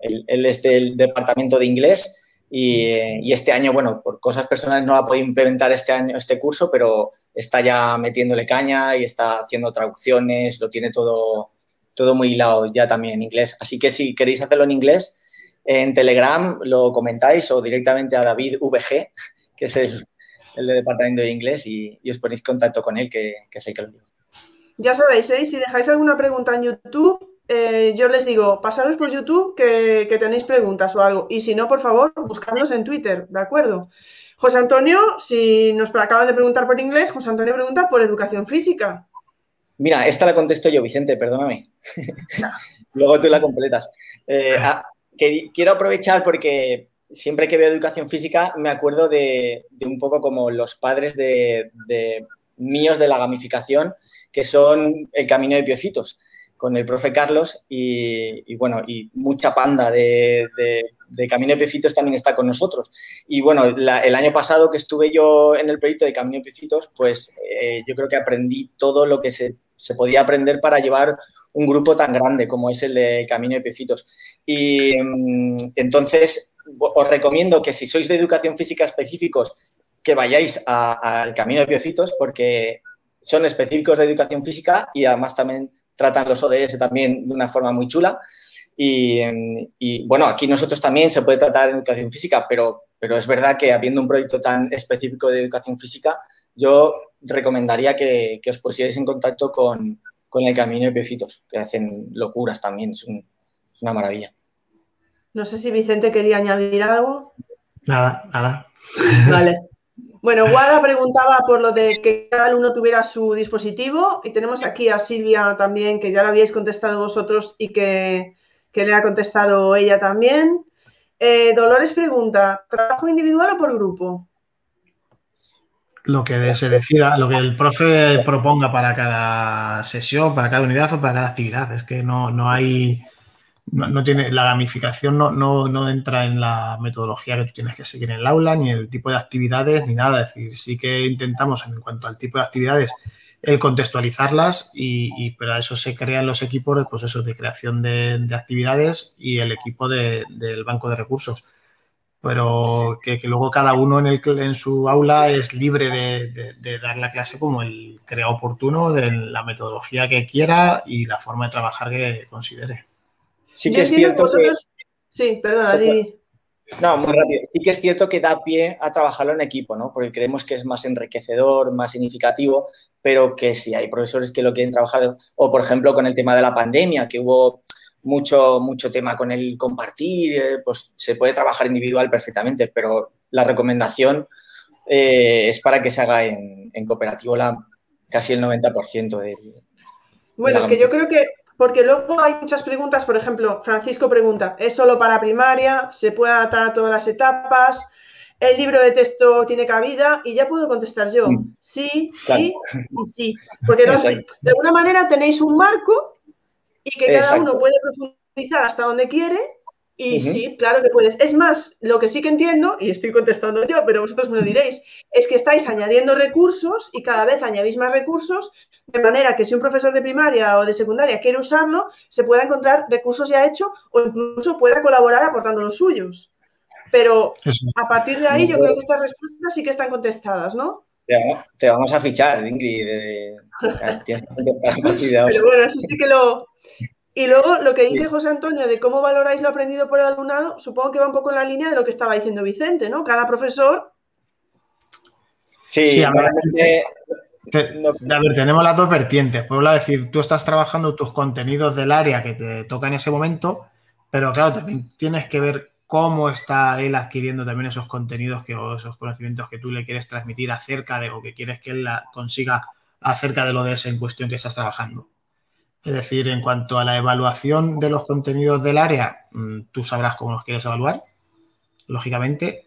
él, es del departamento de inglés y, este año, bueno, por cosas personales no ha podido implementar este año este curso, pero está ya metiéndole caña y está haciendo traducciones, lo tiene todo, todo muy hilado ya también en inglés. Así que si queréis hacerlo en inglés, en Telegram lo comentáis o directamente a David VG, que es el, el de departamento de inglés, y, os ponéis contacto con él, que, que sé que lo digo. Ya sabéis, ¿eh? si dejáis alguna pregunta en YouTube, eh, yo les digo, pasaros por YouTube que, tenéis preguntas o algo. Y si no, por favor, buscadlos en Twitter, ¿de acuerdo? José Antonio, si nos acaban de preguntar por inglés, José Antonio pregunta por educación física. Mira, esta la contesto yo, Vicente, perdóname. Luego tú la completas. Eh, ah, quiero aprovechar porque siempre que veo educación física me acuerdo de, un poco como los padres de, míos de la gamificación, que son el camino de piocitos, con el profe Carlos y, bueno, y mucha panda de, Camino de Piocitos también está con nosotros. Y bueno, el año pasado que estuve yo en el proyecto de Camino de Piocitos, pues eh, yo creo que aprendí todo lo que se, se podía aprender para llevar un grupo tan grande como es el de Camino de Piecitos. Y mm, entonces os recomiendo que si sois de educación física específicos, que vayáis al Camino de Piocitos porque son específicos de educación física y además también tratan los ODS también de una forma muy chula. Y, y, bueno, aquí nosotros también se puede tratar en educación física, pero, pero es verdad que habiendo un proyecto tan específico de educación física, yo recomendaría que, que os pusierais en contacto con, con el Camino de Piocitos, que hacen locuras también, es, es una maravilla. No sé si Vicente quería añadir algo. Nada, nada. Vale. Bueno, Guada preguntaba por lo de que cada uno tuviera su dispositivo y tenemos aquí a Silvia también, que ya lo habíais contestado vosotros y que, le ha contestado ella también. Eh, Dolores pregunta, ¿trabajo individual o por grupo? Lo que se decida, lo que el profe proponga para cada sesión, para cada unidad o para cada actividad. Es que no, no hay no, tiene, la gamificación no, no, entra en la metodología que tú tienes que seguir en el aula, ni el tipo de actividades, ni nada. Es decir, sí que intentamos en cuanto al tipo de actividades el contextualizarlas y, y para eso se crean los equipos de, pues de creación de, actividades y el equipo del banco de recursos. Pero que, luego cada uno en, el, en su aula es libre de, de, dar la clase como el crea oportuno, de la metodología que quiera y la forma de trabajar que considere. Sí que es cierto que... Sí, perdona, Didi. No, muy rápido. Sí que es cierto que da pie a trabajarlo en equipo, ¿no? Porque creemos que es más enriquecedor, más significativo, pero que si hay profesores que lo quieren trabajar, o por ejemplo con el tema de la pandemia, que hubo mucho, mucho tema con el compartir, eh, pues se puede trabajar individual perfectamente, pero la recomendación eh, es para que se haga en, cooperativo la, casi el 90% de... Bueno, es que yo creo que porque luego hay muchas preguntas, por ejemplo, Francisco pregunta, ¿es solo para primaria? ¿Se puede adaptar a todas las etapas? ¿El libro de texto tiene cabida? Y ya puedo contestar yo, mm. sí, sí y sí. Porque de alguna manera tenéis un marco y que cada uno puede profundizar hasta donde quiere y sí, claro que puedes. Es más, lo que sí que entiendo, y estoy contestando yo, pero vosotros me lo diréis, es que estáis añadiendo recursos y cada vez añadís más recursos, de manera que si un profesor de primaria o de secundaria quiere usarlo, se pueda encontrar recursos ya hechos o incluso pueda colaborar aportando los suyos. Pero a partir de ahí yo creo que estas respuestas sí que están contestadas, ¿no? Te vamos a fichar, Ingrid. Pero bueno, eso sí que lo, y luego lo que dice José Antonio de cómo valoráis lo aprendido por el alumnado, supongo que va un poco en la línea de lo que estaba diciendo Vicente, ¿no? Cada profesor. Sí, a ver, tenemos las dos vertientes. Por decir, tú estás trabajando tus contenidos del área que te toca en ese momento, pero claro, también tienes que ver cómo está él adquiriendo también esos contenidos que, o esos conocimientos que tú le quieres transmitir acerca de o que quieres que él consiga acerca de lo de ese en cuestión que estás trabajando. Es decir, en cuanto a la evaluación de los contenidos del área, mm, tú sabrás cómo los quieres evaluar, lógicamente.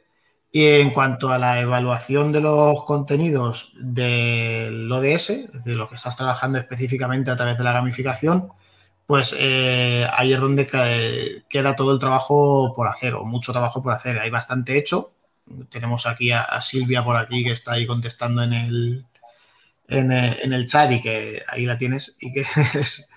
Y en cuanto a la evaluación de los contenidos del ODS, es decir, lo que estás trabajando específicamente a través de la gamificación, pues eh, ahí es donde queda todo el trabajo por hacer, o mucho trabajo por hacer. Hay bastante hecho. Tenemos aquí a, Silvia por aquí que está ahí contestando en el, en el, chat y que ahí la tienes y que es,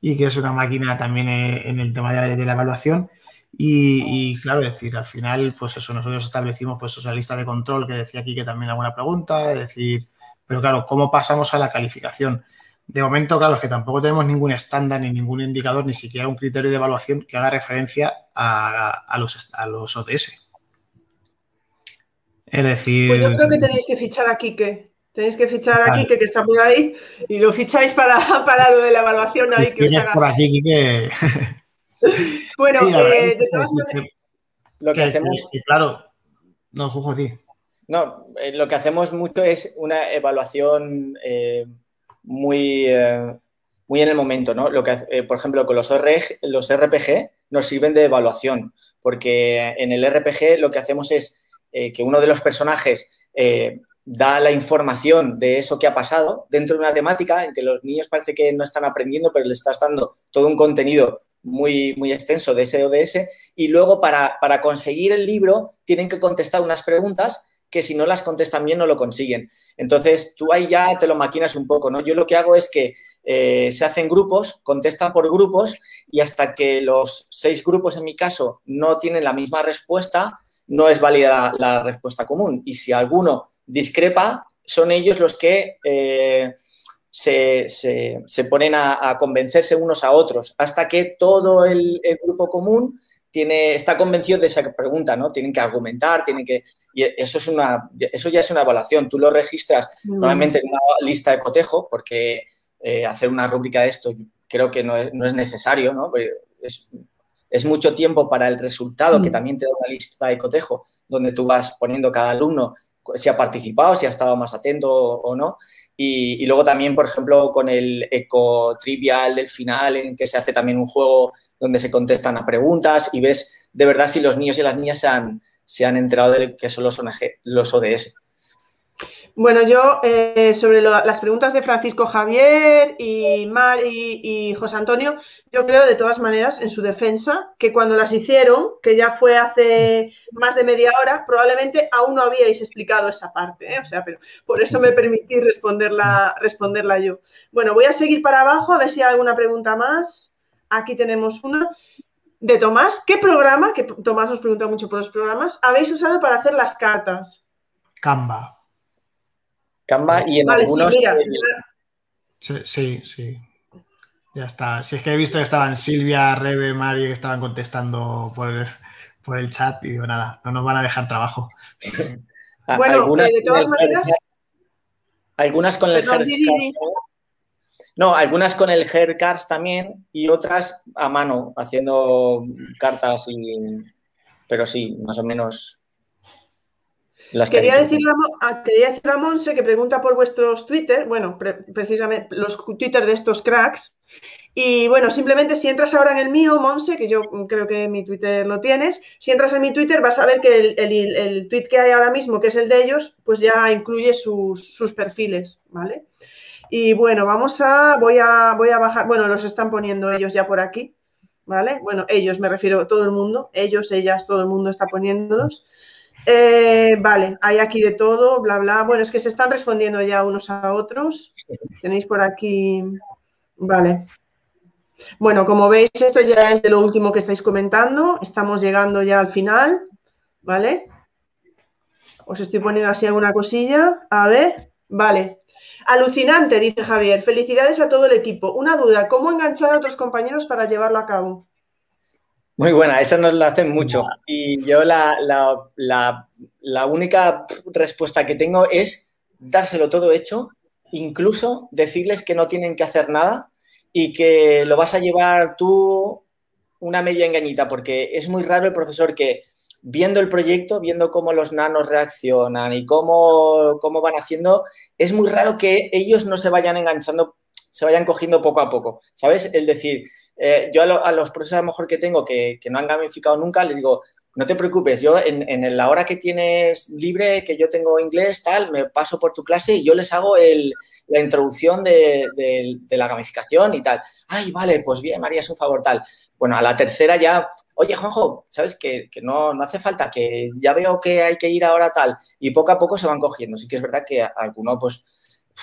y que es una máquina también en el tema de, la evaluación. Y, claro, decir, al final, pues eso, nosotros establecimos pues esa lista de control que decía aquí que también alguna pregunta, es decir, pero claro, ¿cómo pasamos a la calificación? De momento, claro, es que tampoco tenemos ningún estándar ni ningún indicador, ni siquiera un criterio de evaluación que haga referencia a, los, a los ODS. Es decir. Pues yo creo que tenéis que fichar a Quique. Tenéis que fichar a Quique, que está por ahí, y lo ficháis para, para lo de la evaluación ahí que por aquí, Quique. bueno, eh, de todas maneras. Lo que, hacemos. claro, no, Jujo, ti. No, eh, lo que hacemos mucho es una evaluación. Eh, muy, muy en el momento, ¿no? Lo que, por ejemplo, con los, los RPG nos sirven de evaluación, porque en el RPG lo que hacemos es que uno de los personajes da la información de eso que ha pasado dentro de una temática en que los niños parece que no están aprendiendo, pero le estás dando todo un contenido muy, muy extenso de ese ODS y luego para, para conseguir el libro tienen que contestar unas preguntas que si no las contestan bien no lo consiguen. Entonces, tú ahí ya te lo maquinas un poco, ¿no? Yo lo que hago es que eh, se hacen grupos, contestan por grupos y hasta que los seis grupos, en mi caso, no tienen la misma respuesta, no es válida la, respuesta común. Y si alguno discrepa, son ellos los que eh, se, ponen a, convencerse unos a otros, hasta que todo el grupo común tiene, está convencido de esa pregunta, ¿no? Tienen que argumentar, tienen que... Y eso, es una, eso ya es una evaluación. Tú lo registras normalmente en una lista de cotejo, porque eh, hacer una rúbrica de esto creo que no es, necesario, ¿no? Es, es, mucho tiempo para el resultado, que también te da una lista de cotejo, donde tú vas poniendo cada alumno si ha participado, si ha estado más atento o, no. Y, y, luego también, por ejemplo, con el eco trivial del final, en que se hace también un juego donde se contestan a preguntas y ves de verdad si los niños y las niñas se han, se han enterado de qué son los, los ODS. Bueno, yo eh, sobre las preguntas de Francisco Javier y Mari y José Antonio, yo creo de todas maneras en su defensa que cuando las hicieron, que ya fue hace más de media hora, probablemente aún no habíais explicado esa parte, ¿eh? o sea, pero por eso me permití responderla, responderla yo. Bueno, voy a seguir para abajo a ver si hay alguna pregunta más. Aquí tenemos una de Tomás. ¿Qué programa, que Tomás nos pregunta mucho por los programas, habéis usado para hacer las cartas? Canva. Canva y en algunos... Sí, sí, Ya está. Si es que he visto que estaban Silvia, Rebe, Mari, que estaban contestando por el, chat y digo, nada, no nos van a dejar trabajo. bueno, eh, de todas maneras... Algunas con el no, algunas con el Haircards también y otras a mano, haciendo cartas y... Pero sí, más o menos las quería, decirle a, quería decir a Monse que pregunta por vuestros Twitter, bueno, precisamente los Twitter de estos cracks. Y bueno, simplemente si entras ahora en el mío, Monse, que yo creo que mi Twitter lo tienes, si entras en mi Twitter vas a ver que el, el, tweet que hay ahora mismo, que es el de ellos, pues ya incluye sus, sus perfiles, ¿vale? Y bueno, vamos a, voy a, voy a bajar, bueno, los están poniendo ellos ya por aquí, ¿vale? Bueno, ellos, me refiero a todo el mundo, ellos, ellas, todo el mundo está poniéndolos. Eh, vale, hay aquí de todo, bla, bla. Bueno, es que se están respondiendo ya unos a otros. Tenéis por aquí, vale. Bueno, como veis, esto ya es de lo último que estáis comentando. Estamos llegando ya al final, ¿vale? Os estoy poniendo así alguna cosilla. A ver, vale. Alucinante, dice Javier. Felicidades a todo el equipo. Una duda, ¿cómo enganchar a otros compañeros para llevarlo a cabo? Muy buena, esa nos la hacen mucho. Y yo la, única respuesta que tengo es dárselo todo hecho, incluso decirles que no tienen que hacer nada y que lo vas a llevar tú una media engañita, porque es muy raro el profesor que viendo el proyecto, viendo cómo los nanos reaccionan y cómo, cómo van haciendo, es muy raro que ellos no se vayan enganchando se vayan cogiendo poco a poco, ¿sabes? El decir, eh, yo a, los profesores mejor que tengo que, no han gamificado nunca, les digo, no te preocupes, yo en, la hora que tienes libre, que yo tengo inglés, tal, me paso por tu clase y yo les hago la introducción de, la gamificación y tal. Ay, vale, pues bien, María, es un favor, tal. Bueno, a la tercera ya, oye, Juanjo, ¿sabes que, no, no, hace falta, que ya veo que hay que ir ahora tal. Y poco a poco se van cogiendo. Sí que es verdad que a alguno, pues,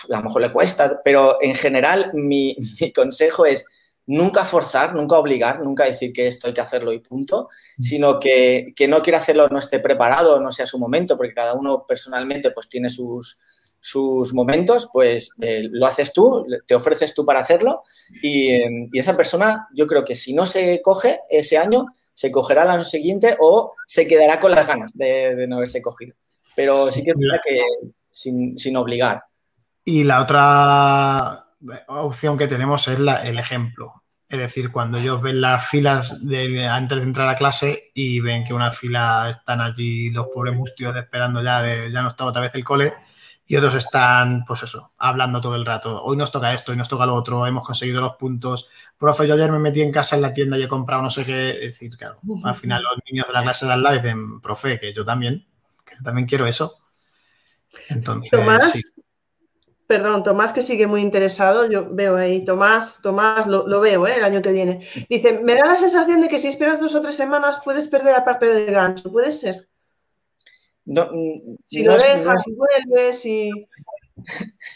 a lo mejor le cuesta, pero en general mi, mi consejo es nunca forzar, nunca obligar, nunca decir que esto hay que hacerlo y punto, mm. sino que, que no quiere hacerlo, no esté preparado, no sea su momento, porque cada uno personalmente pues tiene sus, sus momentos, pues eh, lo haces tú, te ofreces tú para hacerlo y, y, esa persona yo creo que si no se coge ese año, se cogerá el año siguiente o se quedará con las ganas de, de no haberse cogido. Pero sí, que es verdad que sin, sin obligar. Y la otra opción que tenemos es la, el ejemplo. Es decir, cuando ellos ven las filas de, antes de entrar a clase y ven que una fila están allí los pobres mustios esperando ya de ya nos toca otra vez el cole y otros están, pues eso, hablando todo el rato. Hoy nos toca esto, hoy nos toca lo otro, hemos conseguido los puntos. Profe, yo ayer me metí en casa en la tienda y he comprado no sé qué. Es decir, claro, al final los niños de la clase de al lado dicen, profe, que yo también, que también quiero eso. Entonces, sí. Perdón, Tomás que sigue muy interesado, yo veo ahí, Tomás, Tomás, lo, veo ¿eh? el año que viene. Dice, me da la sensación de que si esperas dos o tres semanas puedes perder la parte del gancho, ¿puede ser? No, si lo dejas, si vuelves, si...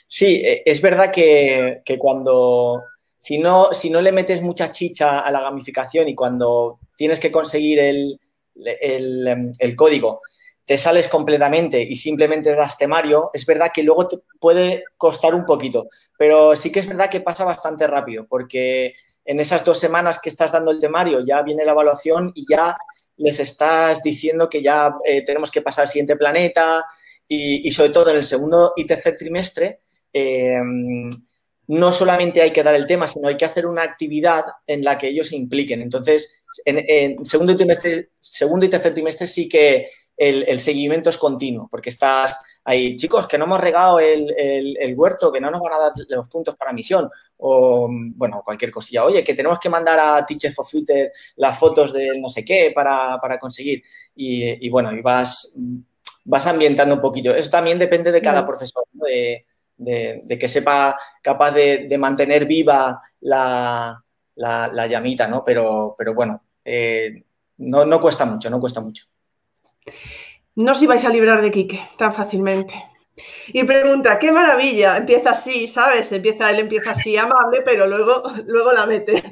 Sí, e, es verdad que, cuando, si no, si no le metes mucha chicha a la gamificación y cuando tienes que conseguir el, el código, te sales completamente y simplemente das temario, es verdad que luego te puede costar un poquito, pero sí que es verdad que pasa bastante rápido, porque en esas dos semanas que estás dando el temario ya viene la evaluación y ya les estás diciendo que ya eh, tenemos que pasar al siguiente planeta y, sobre todo en el segundo y tercer trimestre. Em, no solamente hay que dar el tema, sino hay que hacer una actividad en la que ellos se impliquen. Entonces, en, segundo, y segundo y tercer trimestre sí que el, seguimiento es continuo, porque estás ahí, chicos, que no hemos regado el, huerto, que no nos van a dar los puntos para misión, o bueno, cualquier cosilla. Oye, que tenemos que mandar a Teacher for Future las fotos de no sé qué para, conseguir. Y, bueno, y vas, vas ambientando un poquito. Eso también depende de cada profesor, de, que sepa capaz de, mantener viva la, llamita, ¿no? Pero, pero bueno, eh, no, no cuesta mucho, no cuesta mucho. No os ibais a librar de Quique tan fácilmente. Y pregunta, qué maravilla, empieza así, ¿sabes? Empieza, él empieza así, amable, pero luego, luego la mete.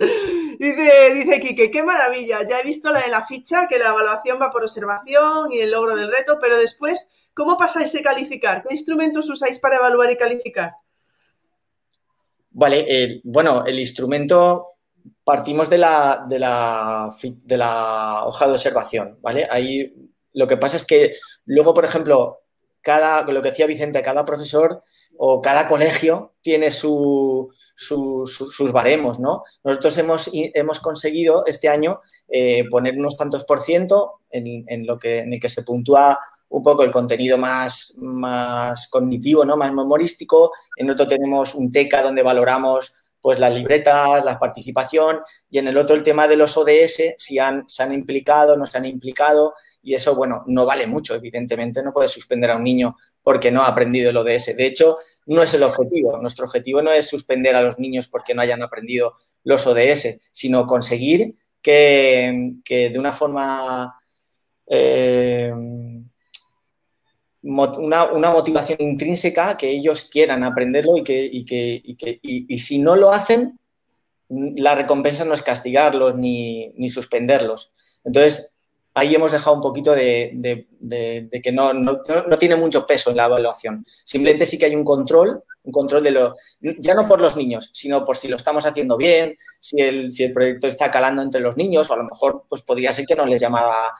Dice, dice Quique, qué maravilla, ya he visto la de la ficha, que la evaluación va por observación y el logro del reto, pero después, ¿cómo pasáis a calificar? ¿Qué instrumentos usáis para evaluar y calificar? Vale, bueno, el instrumento partimos de la, de la, de la hoja de observación, ¿vale? Ahí lo que pasa es que luego, por ejemplo, cada, lo que decía Vicente, cada profesor o cada colegio tiene sus baremos, ¿no? Nosotros hemos, hemos conseguido este año eh, poner unos tantos por ciento en, lo que, en el que se puntúa un poco el contenido más, más cognitivo, ¿no? Más memorístico. En otro tenemos un TECA donde valoramos pues las libretas, la participación y en el otro el tema de los ODS, si han, se han implicado, no se han implicado y eso, bueno, no vale mucho, evidentemente no puedes suspender a un niño porque no ha aprendido el ODS. De hecho, no es el objetivo. Nuestro objetivo no es suspender a los niños porque no hayan aprendido los ODS, sino conseguir que, que de una forma eh, una, una, motivación intrínseca que ellos quieran aprenderlo y que, y que, y que y, si no lo hacen, la recompensa no es castigarlos ni, ni suspenderlos. Entonces, ahí hemos dejado un poquito de, de, de, que no, no, no, tiene mucho peso en la evaluación. Simplemente sí que hay un control, control de lo, ya no por los niños, sino por si lo estamos haciendo bien, si el, si el proyecto está calando entre los niños, o a lo mejor pues podría ser que no les llamara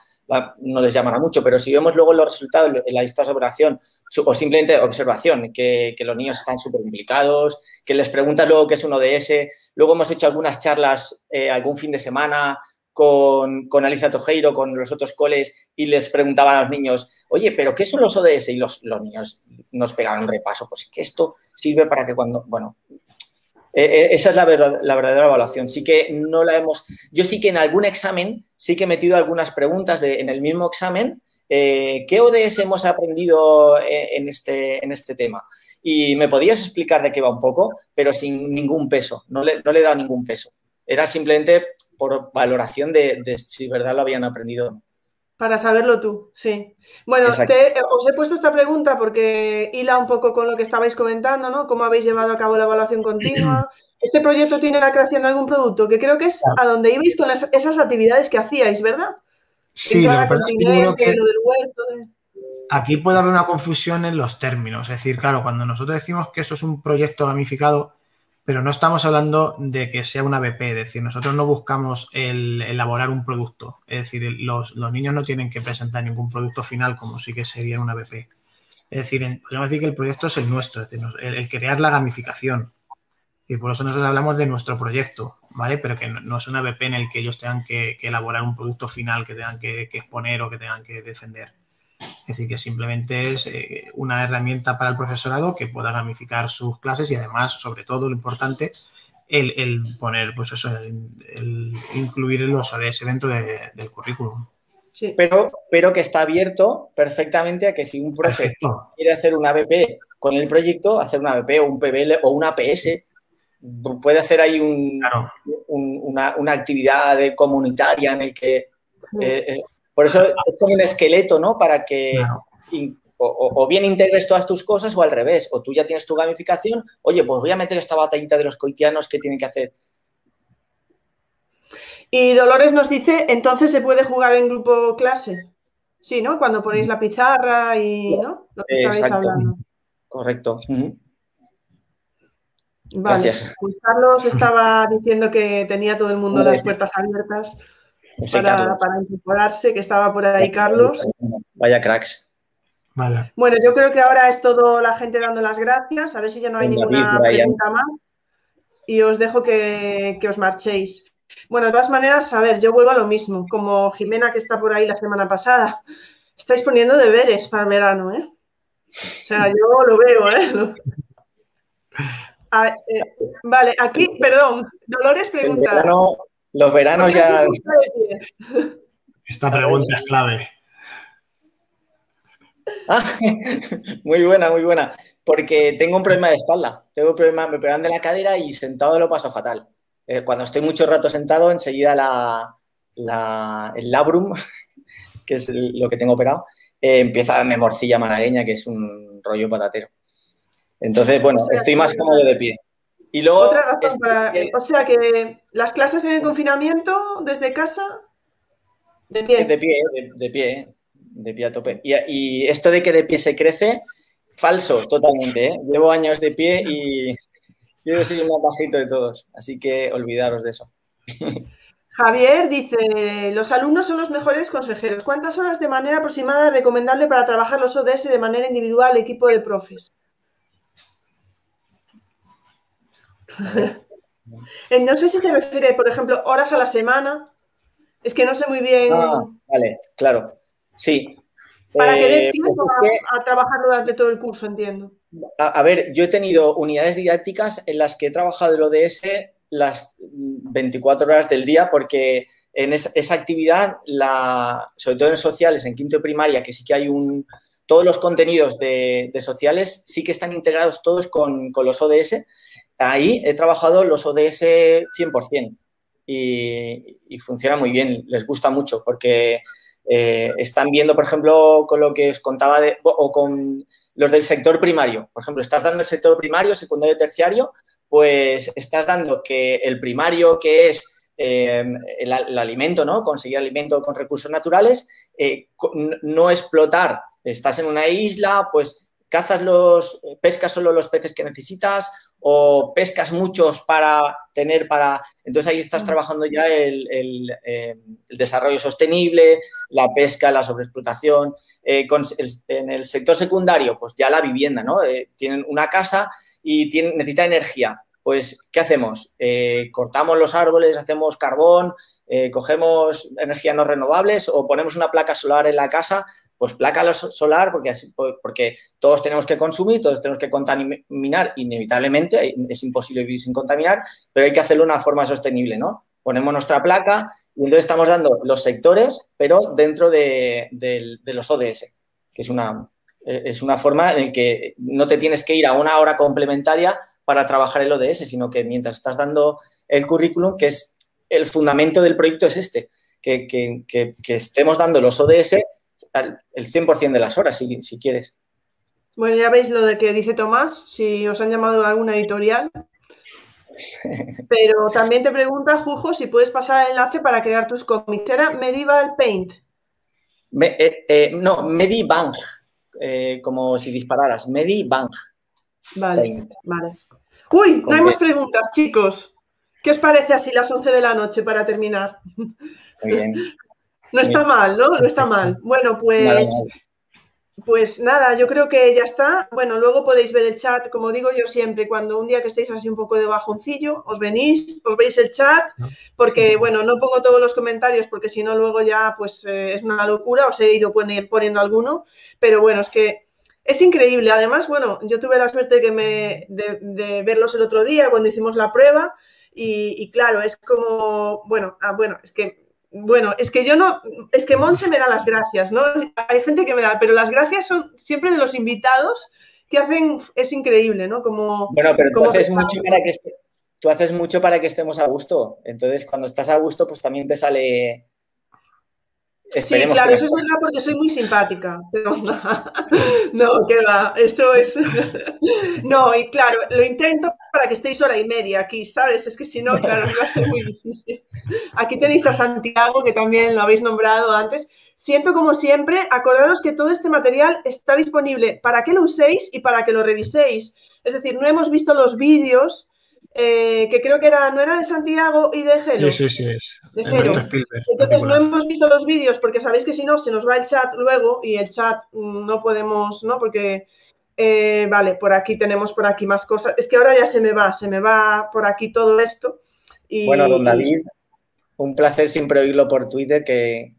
no les llamará mucho, pero si vemos luego los resultados en la lista de observación o simplemente observación, que, los niños están súper implicados, que les preguntas luego qué es un ODS, luego hemos hecho algunas charlas eh, algún fin de semana con, con Alicia Tojeiro, con los otros coles, y les preguntaban a los niños, oye, ¿pero qué son los ODS? Y los, los niños nos pegaban repaso, pues que esto sirve para que cuando, bueno, Eh, eh, esa es la, verdadera evaluación. Sí que no la hemos. Yo sí que en algún examen sí que he metido algunas preguntas de, en el mismo examen. Eh, ¿Qué ODS hemos aprendido en este, en este tema? Y me podías explicar de qué va un poco, pero sin ningún peso. No le, no le he dado ningún peso. Era simplemente por valoración de, de si verdad lo habían aprendido. Para saberlo tú, sí. Bueno, os he puesto esta pregunta porque hila un poco con lo que estabais comentando, ¿no? ¿Cómo habéis llevado a cabo la evaluación continua? Este proyecto tiene la creación de algún producto, que creo que es a donde ibais con esas actividades que hacíais, ¿verdad? Sí, lo que Aquí puede haber una confusión en los términos. Es decir, claro, cuando nosotros decimos que eso es un proyecto gamificado, pero no estamos hablando de que sea una BP, es decir, nosotros no buscamos el elaborar un producto, es decir, los, niños no tienen que presentar ningún producto final como sí que sería una BP. Es decir, podemos decir que el proyecto es el nuestro, es decir, el, crear la gamificación. Y por eso nosotros hablamos de nuestro proyecto, ¿vale? Pero que no, es una BP en el que ellos tengan que, elaborar un producto final que tengan que exponer o que tengan que defender. Es decir, que simplemente es eh, una herramienta para el profesorado que pueda gamificar sus clases y además, sobre todo, lo importante, el, poner, pues eso, el, incluir los ODS dentro del currículum. Sí. Pero, pero que está abierto perfectamente a que si un profesor quiere hacer una BP con el proyecto, hacer una BP o un PBL o una PS, puede hacer ahí una, actividad comunitaria en el que eh, eh, por eso es como un esqueleto, ¿no? Para que o, bien integres todas tus cosas o al revés, o tú ya tienes tu gamificación, oye, pues voy a meter esta batallita de los coitianos que tienen que hacer. Y Dolores nos dice, entonces se puede jugar en grupo clase. Sí, ¿no? Cuando ponéis la pizarra y, ¿no? Lo que estabais hablando. Correcto. Vale, Gracias. pues Carlos estaba diciendo que tenía todo el mundo las puertas abiertas para, incorporarse, que estaba por ahí Carlos. Vaya cracks. Bueno, yo creo que ahora es todo la gente dando las gracias, a ver si ya no hay ninguna pregunta más. Y os dejo que, os marchéis. Bueno, de todas maneras, a ver, yo vuelvo a lo mismo, como Jimena que está por ahí la semana pasada. Estáis poniendo deberes para el verano, ¿eh? O sea, yo lo veo, ¿eh? eh vale, aquí, perdón, Dolores pregunta. Los veranos ya. Esta pregunta es clave. Ah, muy buena, muy buena. Porque tengo un problema de espalda. Tengo un problema, me pegan de la cadera y sentado lo paso fatal. Eh, cuando estoy mucho rato sentado, enseguida la, el labrum, que es lo que tengo operado, eh, empieza me morcilla malagueña, que es un rollo patatero. Entonces, bueno, estoy más cómodo de pie. Y luego. Otra razón para. O sea que las clases en el confinamiento desde casa. De pie. De pie, de, pie, de pie a tope. Y, esto de que de pie se crece, falso, totalmente. ¿eh? Llevo años de pie y yo soy un más bajito de todos. Así que olvidaros de eso. Javier dice, los alumnos son los mejores consejeros. ¿Cuántas horas de manera aproximada es recomendable para trabajar los ODS de manera individual, equipo de profes? no sé si se refiere, por ejemplo, horas a la semana. Es que no sé muy bien. Ah, vale, claro. Sí. Para que dé eh, tiempo pues a, trabajar durante todo el curso, entiendo. A, ver, yo he tenido unidades didácticas en las que he trabajado el ODS las 24 horas del día porque en esa, actividad, la, sobre todo en sociales, en quinto y primaria, que sí que hay un... Todos los contenidos de, sociales sí que están integrados todos con, con los ODS ahí he trabajado los ODS 100% y, y funciona muy bien, les gusta mucho porque eh, están viendo, por ejemplo, con lo que os contaba de, o con los del sector primario. Por ejemplo, estás dando el sector primario, secundario, terciario, pues estás dando que el primario, que es eh, el, alimento, ¿no? Conseguir alimento con recursos naturales, eh, no explotar. Estás en una isla, pues cazas los, pescas solo los peces que necesitas o pescas muchos para tener para... Entonces ahí estás trabajando ya el, eh, desarrollo sostenible, la pesca, la sobreexplotación. Eh, en el sector secundario, pues ya la vivienda, ¿no? Eh, tienen una casa y tienen, necesita energía. Pues, ¿qué hacemos? cortamos los árboles, hacemos carbón, cogemos energías no renovables o ponemos una placa solar en la casa pues placa solar, porque, porque todos tenemos que consumir, todos tenemos que contaminar inevitablemente, es imposible vivir sin contaminar, pero hay que hacerlo de una forma sostenible, ¿no? Ponemos nuestra placa y entonces estamos dando los sectores, pero dentro de, los ODS, que es una, es una forma en la que no te tienes que ir a una hora complementaria para trabajar el ODS, sino que mientras estás dando el currículum, que es el fundamento del proyecto es este, que, que, que, estemos dando los ODS el 100% de las horas, si, si, quieres. Bueno, ya veis lo de que dice Tomás, si os han llamado a alguna editorial. Pero también te pregunta, Jujo, si puedes pasar el enlace para crear tus cómics. ¿Era Medieval Paint? Eh, eh, no, Medibang, eh, como si dispararas. Medibang. Vale, vale. Uy, no hay más preguntas, chicos. ¿Qué os parece así las 11 de la noche para terminar? Muy bien. No está mal, ¿no? No está mal. Bueno, pues, pues nada, yo creo que ya está. Bueno, luego podéis ver el chat, como digo yo siempre, cuando un día que estéis así un poco de bajoncillo, os venís, os veis el chat, porque bueno, no pongo todos los comentarios porque si no luego ya pues eh, es una locura, os he ido poniendo alguno, pero bueno, es que es increíble. Además, bueno, yo tuve la suerte de, que me, de, verlos el otro día cuando hicimos la prueba y, claro, es como, bueno, ah, bueno, es que, bueno, es que yo no, es que Monse me da las gracias, ¿no? Hay gente que me da, pero las gracias son siempre de los invitados que hacen, es increíble, ¿no? Como, bueno, pero tú haces, mucho para que tú haces mucho para que estemos a gusto. Entonces, cuando estás a gusto, pues también te sale sí, claro, eso es verdad porque soy muy simpática. No, que va, eso es. No, y claro, lo intento para que estéis hora y media aquí, ¿sabes? Es que si no, claro, va a ser muy difícil. Aquí tenéis a Santiago, que también lo habéis nombrado antes. Siento como siempre, acordaros que todo este material está disponible para que lo uséis y para que lo reviséis. Es decir, no hemos visto los vídeos eh, que creo que era, no era de Santiago y de Gelo. Sí, sí, sí, es. Entonces no hemos visto los vídeos porque sabéis que si no se nos va el chat luego y el chat mm, no podemos, ¿no? Porque, eh, vale, por aquí tenemos por aquí más cosas. Es que ahora ya se me va, se me va por aquí todo esto. Y... Bueno, don David, un placer siempre oírlo por Twitter, que,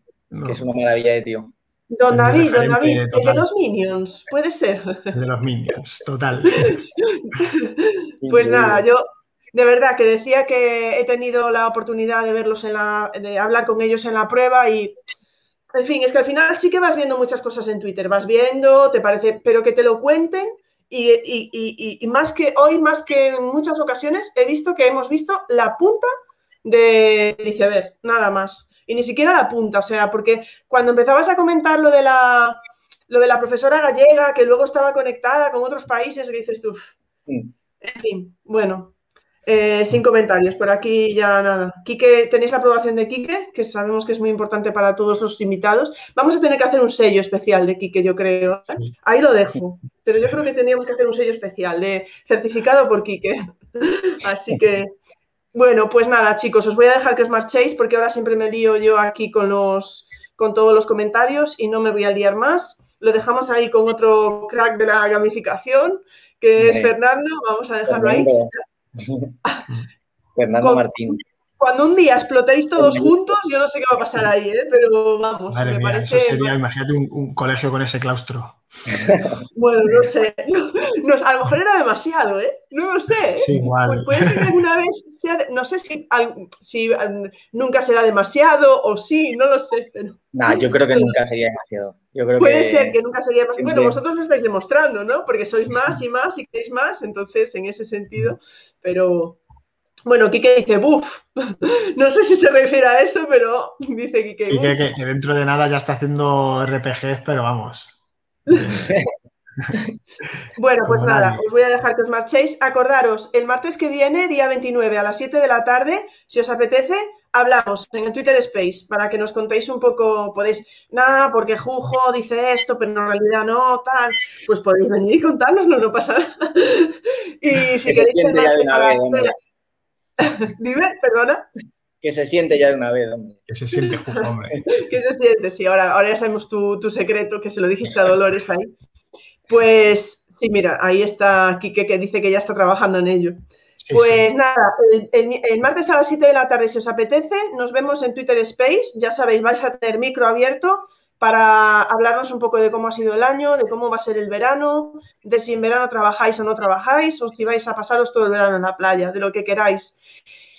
que es una maravilla de tío. Don David, don David, de los Minions, puede ser. De los Minions, total. pues nada, yo de verdad que decía que he tenido la oportunidad de verlos en la, de hablar con ellos en la prueba y, en fin, es que al final sí que vas viendo muchas cosas en Twitter, vas viendo, te parece, pero que te lo cuenten y, más que hoy, más que en muchas ocasiones, he visto que hemos visto la punta de iceberg, nada más. Y ni siquiera la punta, o sea, porque cuando empezabas a comentar lo de la, lo de la profesora gallega, que luego estaba conectada con otros países, que dices tú, en fin, bueno, eh, sin comentarios, por aquí ya nada. Quique, tenéis la aprobación de Quique, que sabemos que es muy importante para todos los invitados. Vamos a tener que hacer un sello especial de Quique, yo creo. ¿eh? Ahí lo dejo. Pero yo creo que tendríamos que hacer un sello especial de certificado por Quique. Así que, bueno, pues nada, chicos, os voy a dejar que os marchéis porque ahora siempre me lío yo aquí con los con todos los comentarios y no me voy a liar más. Lo dejamos ahí con otro crack de la gamificación, que es Fernando. Vamos a dejarlo ahí. Fernando Martín. Cuando un día explotéis todos juntos, yo no sé qué va a pasar ahí, ¿eh? pero vamos, me parece... Eso sería, imagínate un, colegio con ese claustro. bueno, no sé. a lo mejor era demasiado, ¿eh? No lo sé. ¿eh? Sí, igual. puede ser que alguna vez sea... no sé si, si nunca será demasiado o sí, no lo sé, pero... No, yo creo que nunca sería demasiado. puede ser que nunca sería demasiado. Bueno, vosotros lo estáis demostrando, ¿no? Porque sois más y más y queréis más, entonces en ese sentido pero bueno, Quique dice, buf, no sé si se refiere a eso, pero dice Quique. Quique que, dentro de nada ya está haciendo RPGs, pero vamos. bueno, pues nada, os voy a dejar que os marchéis. Acordaros, el martes que viene, día 29 a las 7 de la tarde, si os apetece, hablamos en el Twitter Space para que nos contéis un poco, podéis, nada, porque Jujo dice esto, pero en realidad no, tal, pues podéis venir y contárnoslo, no pasa nada. y si queréis Dime, perdona. Que se siente ya de una vez, hombre. Que se siente, hombre. que se siente, sí, ahora, ahora ya sabemos tu, tu secreto, que se lo dijiste a Dolores ahí. Pues sí, mira, ahí está Quique que dice que ya está trabajando en ello pues nada, el, martes a las 7 de la tarde, si os apetece, nos vemos en Twitter Space. Ya sabéis, vais a tener micro abierto para hablarnos un poco de cómo ha sido el año, de cómo va a ser el verano, de si en verano trabajáis o no trabajáis, o si vais a pasaros todo el verano en la playa, de lo que queráis.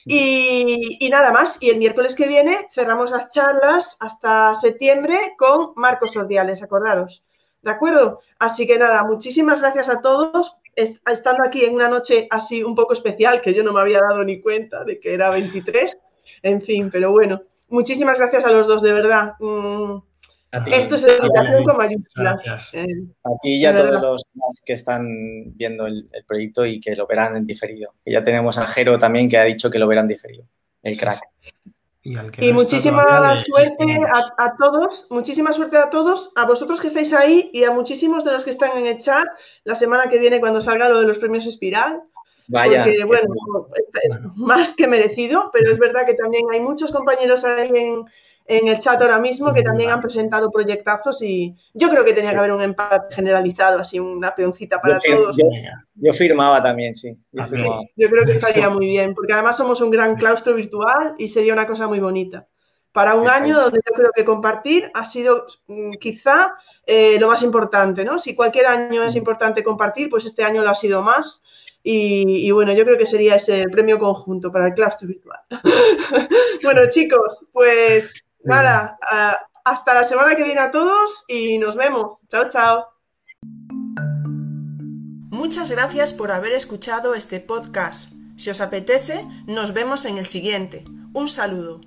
Y, nada más, y el miércoles que viene cerramos las charlas hasta septiembre con Marcos Ordiales, acordaros. ¿De acuerdo? Así que nada, muchísimas gracias a todos. Estando aquí en una noche así un poco especial, que yo no me había dado ni cuenta de que era 23. En fin, pero bueno, muchísimas gracias a los dos, de verdad. Mm, esto es educación con mayúsculas. Eh, Aquí ya todos los que están viendo el, proyecto y que lo verán en diferido. Que ya tenemos a Jero también que ha dicho que lo verán diferido, el crack. Y, muchísima suerte a, todos, muchísima suerte a todos, a vosotros que estáis ahí y a muchísimos de los que están en el chat la semana que viene cuando salga lo de los premios Espiral. Vaya. Porque, bueno, es más que merecido, pero es verdad que también hay muchos compañeros ahí en, en el chat ahora mismo que también han presentado proyectazos y yo creo que tenía que haber un empate generalizado, así una peoncita para todos. Yo, firmaba también, sí. Yo, creo que estaría muy bien, porque además somos un gran claustro virtual y sería una cosa muy bonita. Para un año donde yo creo que compartir ha sido mm, quizá eh, lo más importante, ¿no? Si cualquier año es importante compartir, pues este año lo ha sido más. Y, y, bueno, yo creo que sería ese premio conjunto para el claustro virtual. bueno, chicos, pues Nada, hasta la semana que viene a todos y nos vemos. Chao, chao. Muchas gracias por haber escuchado este podcast. Si os apetece, nos vemos en el siguiente. Un saludo.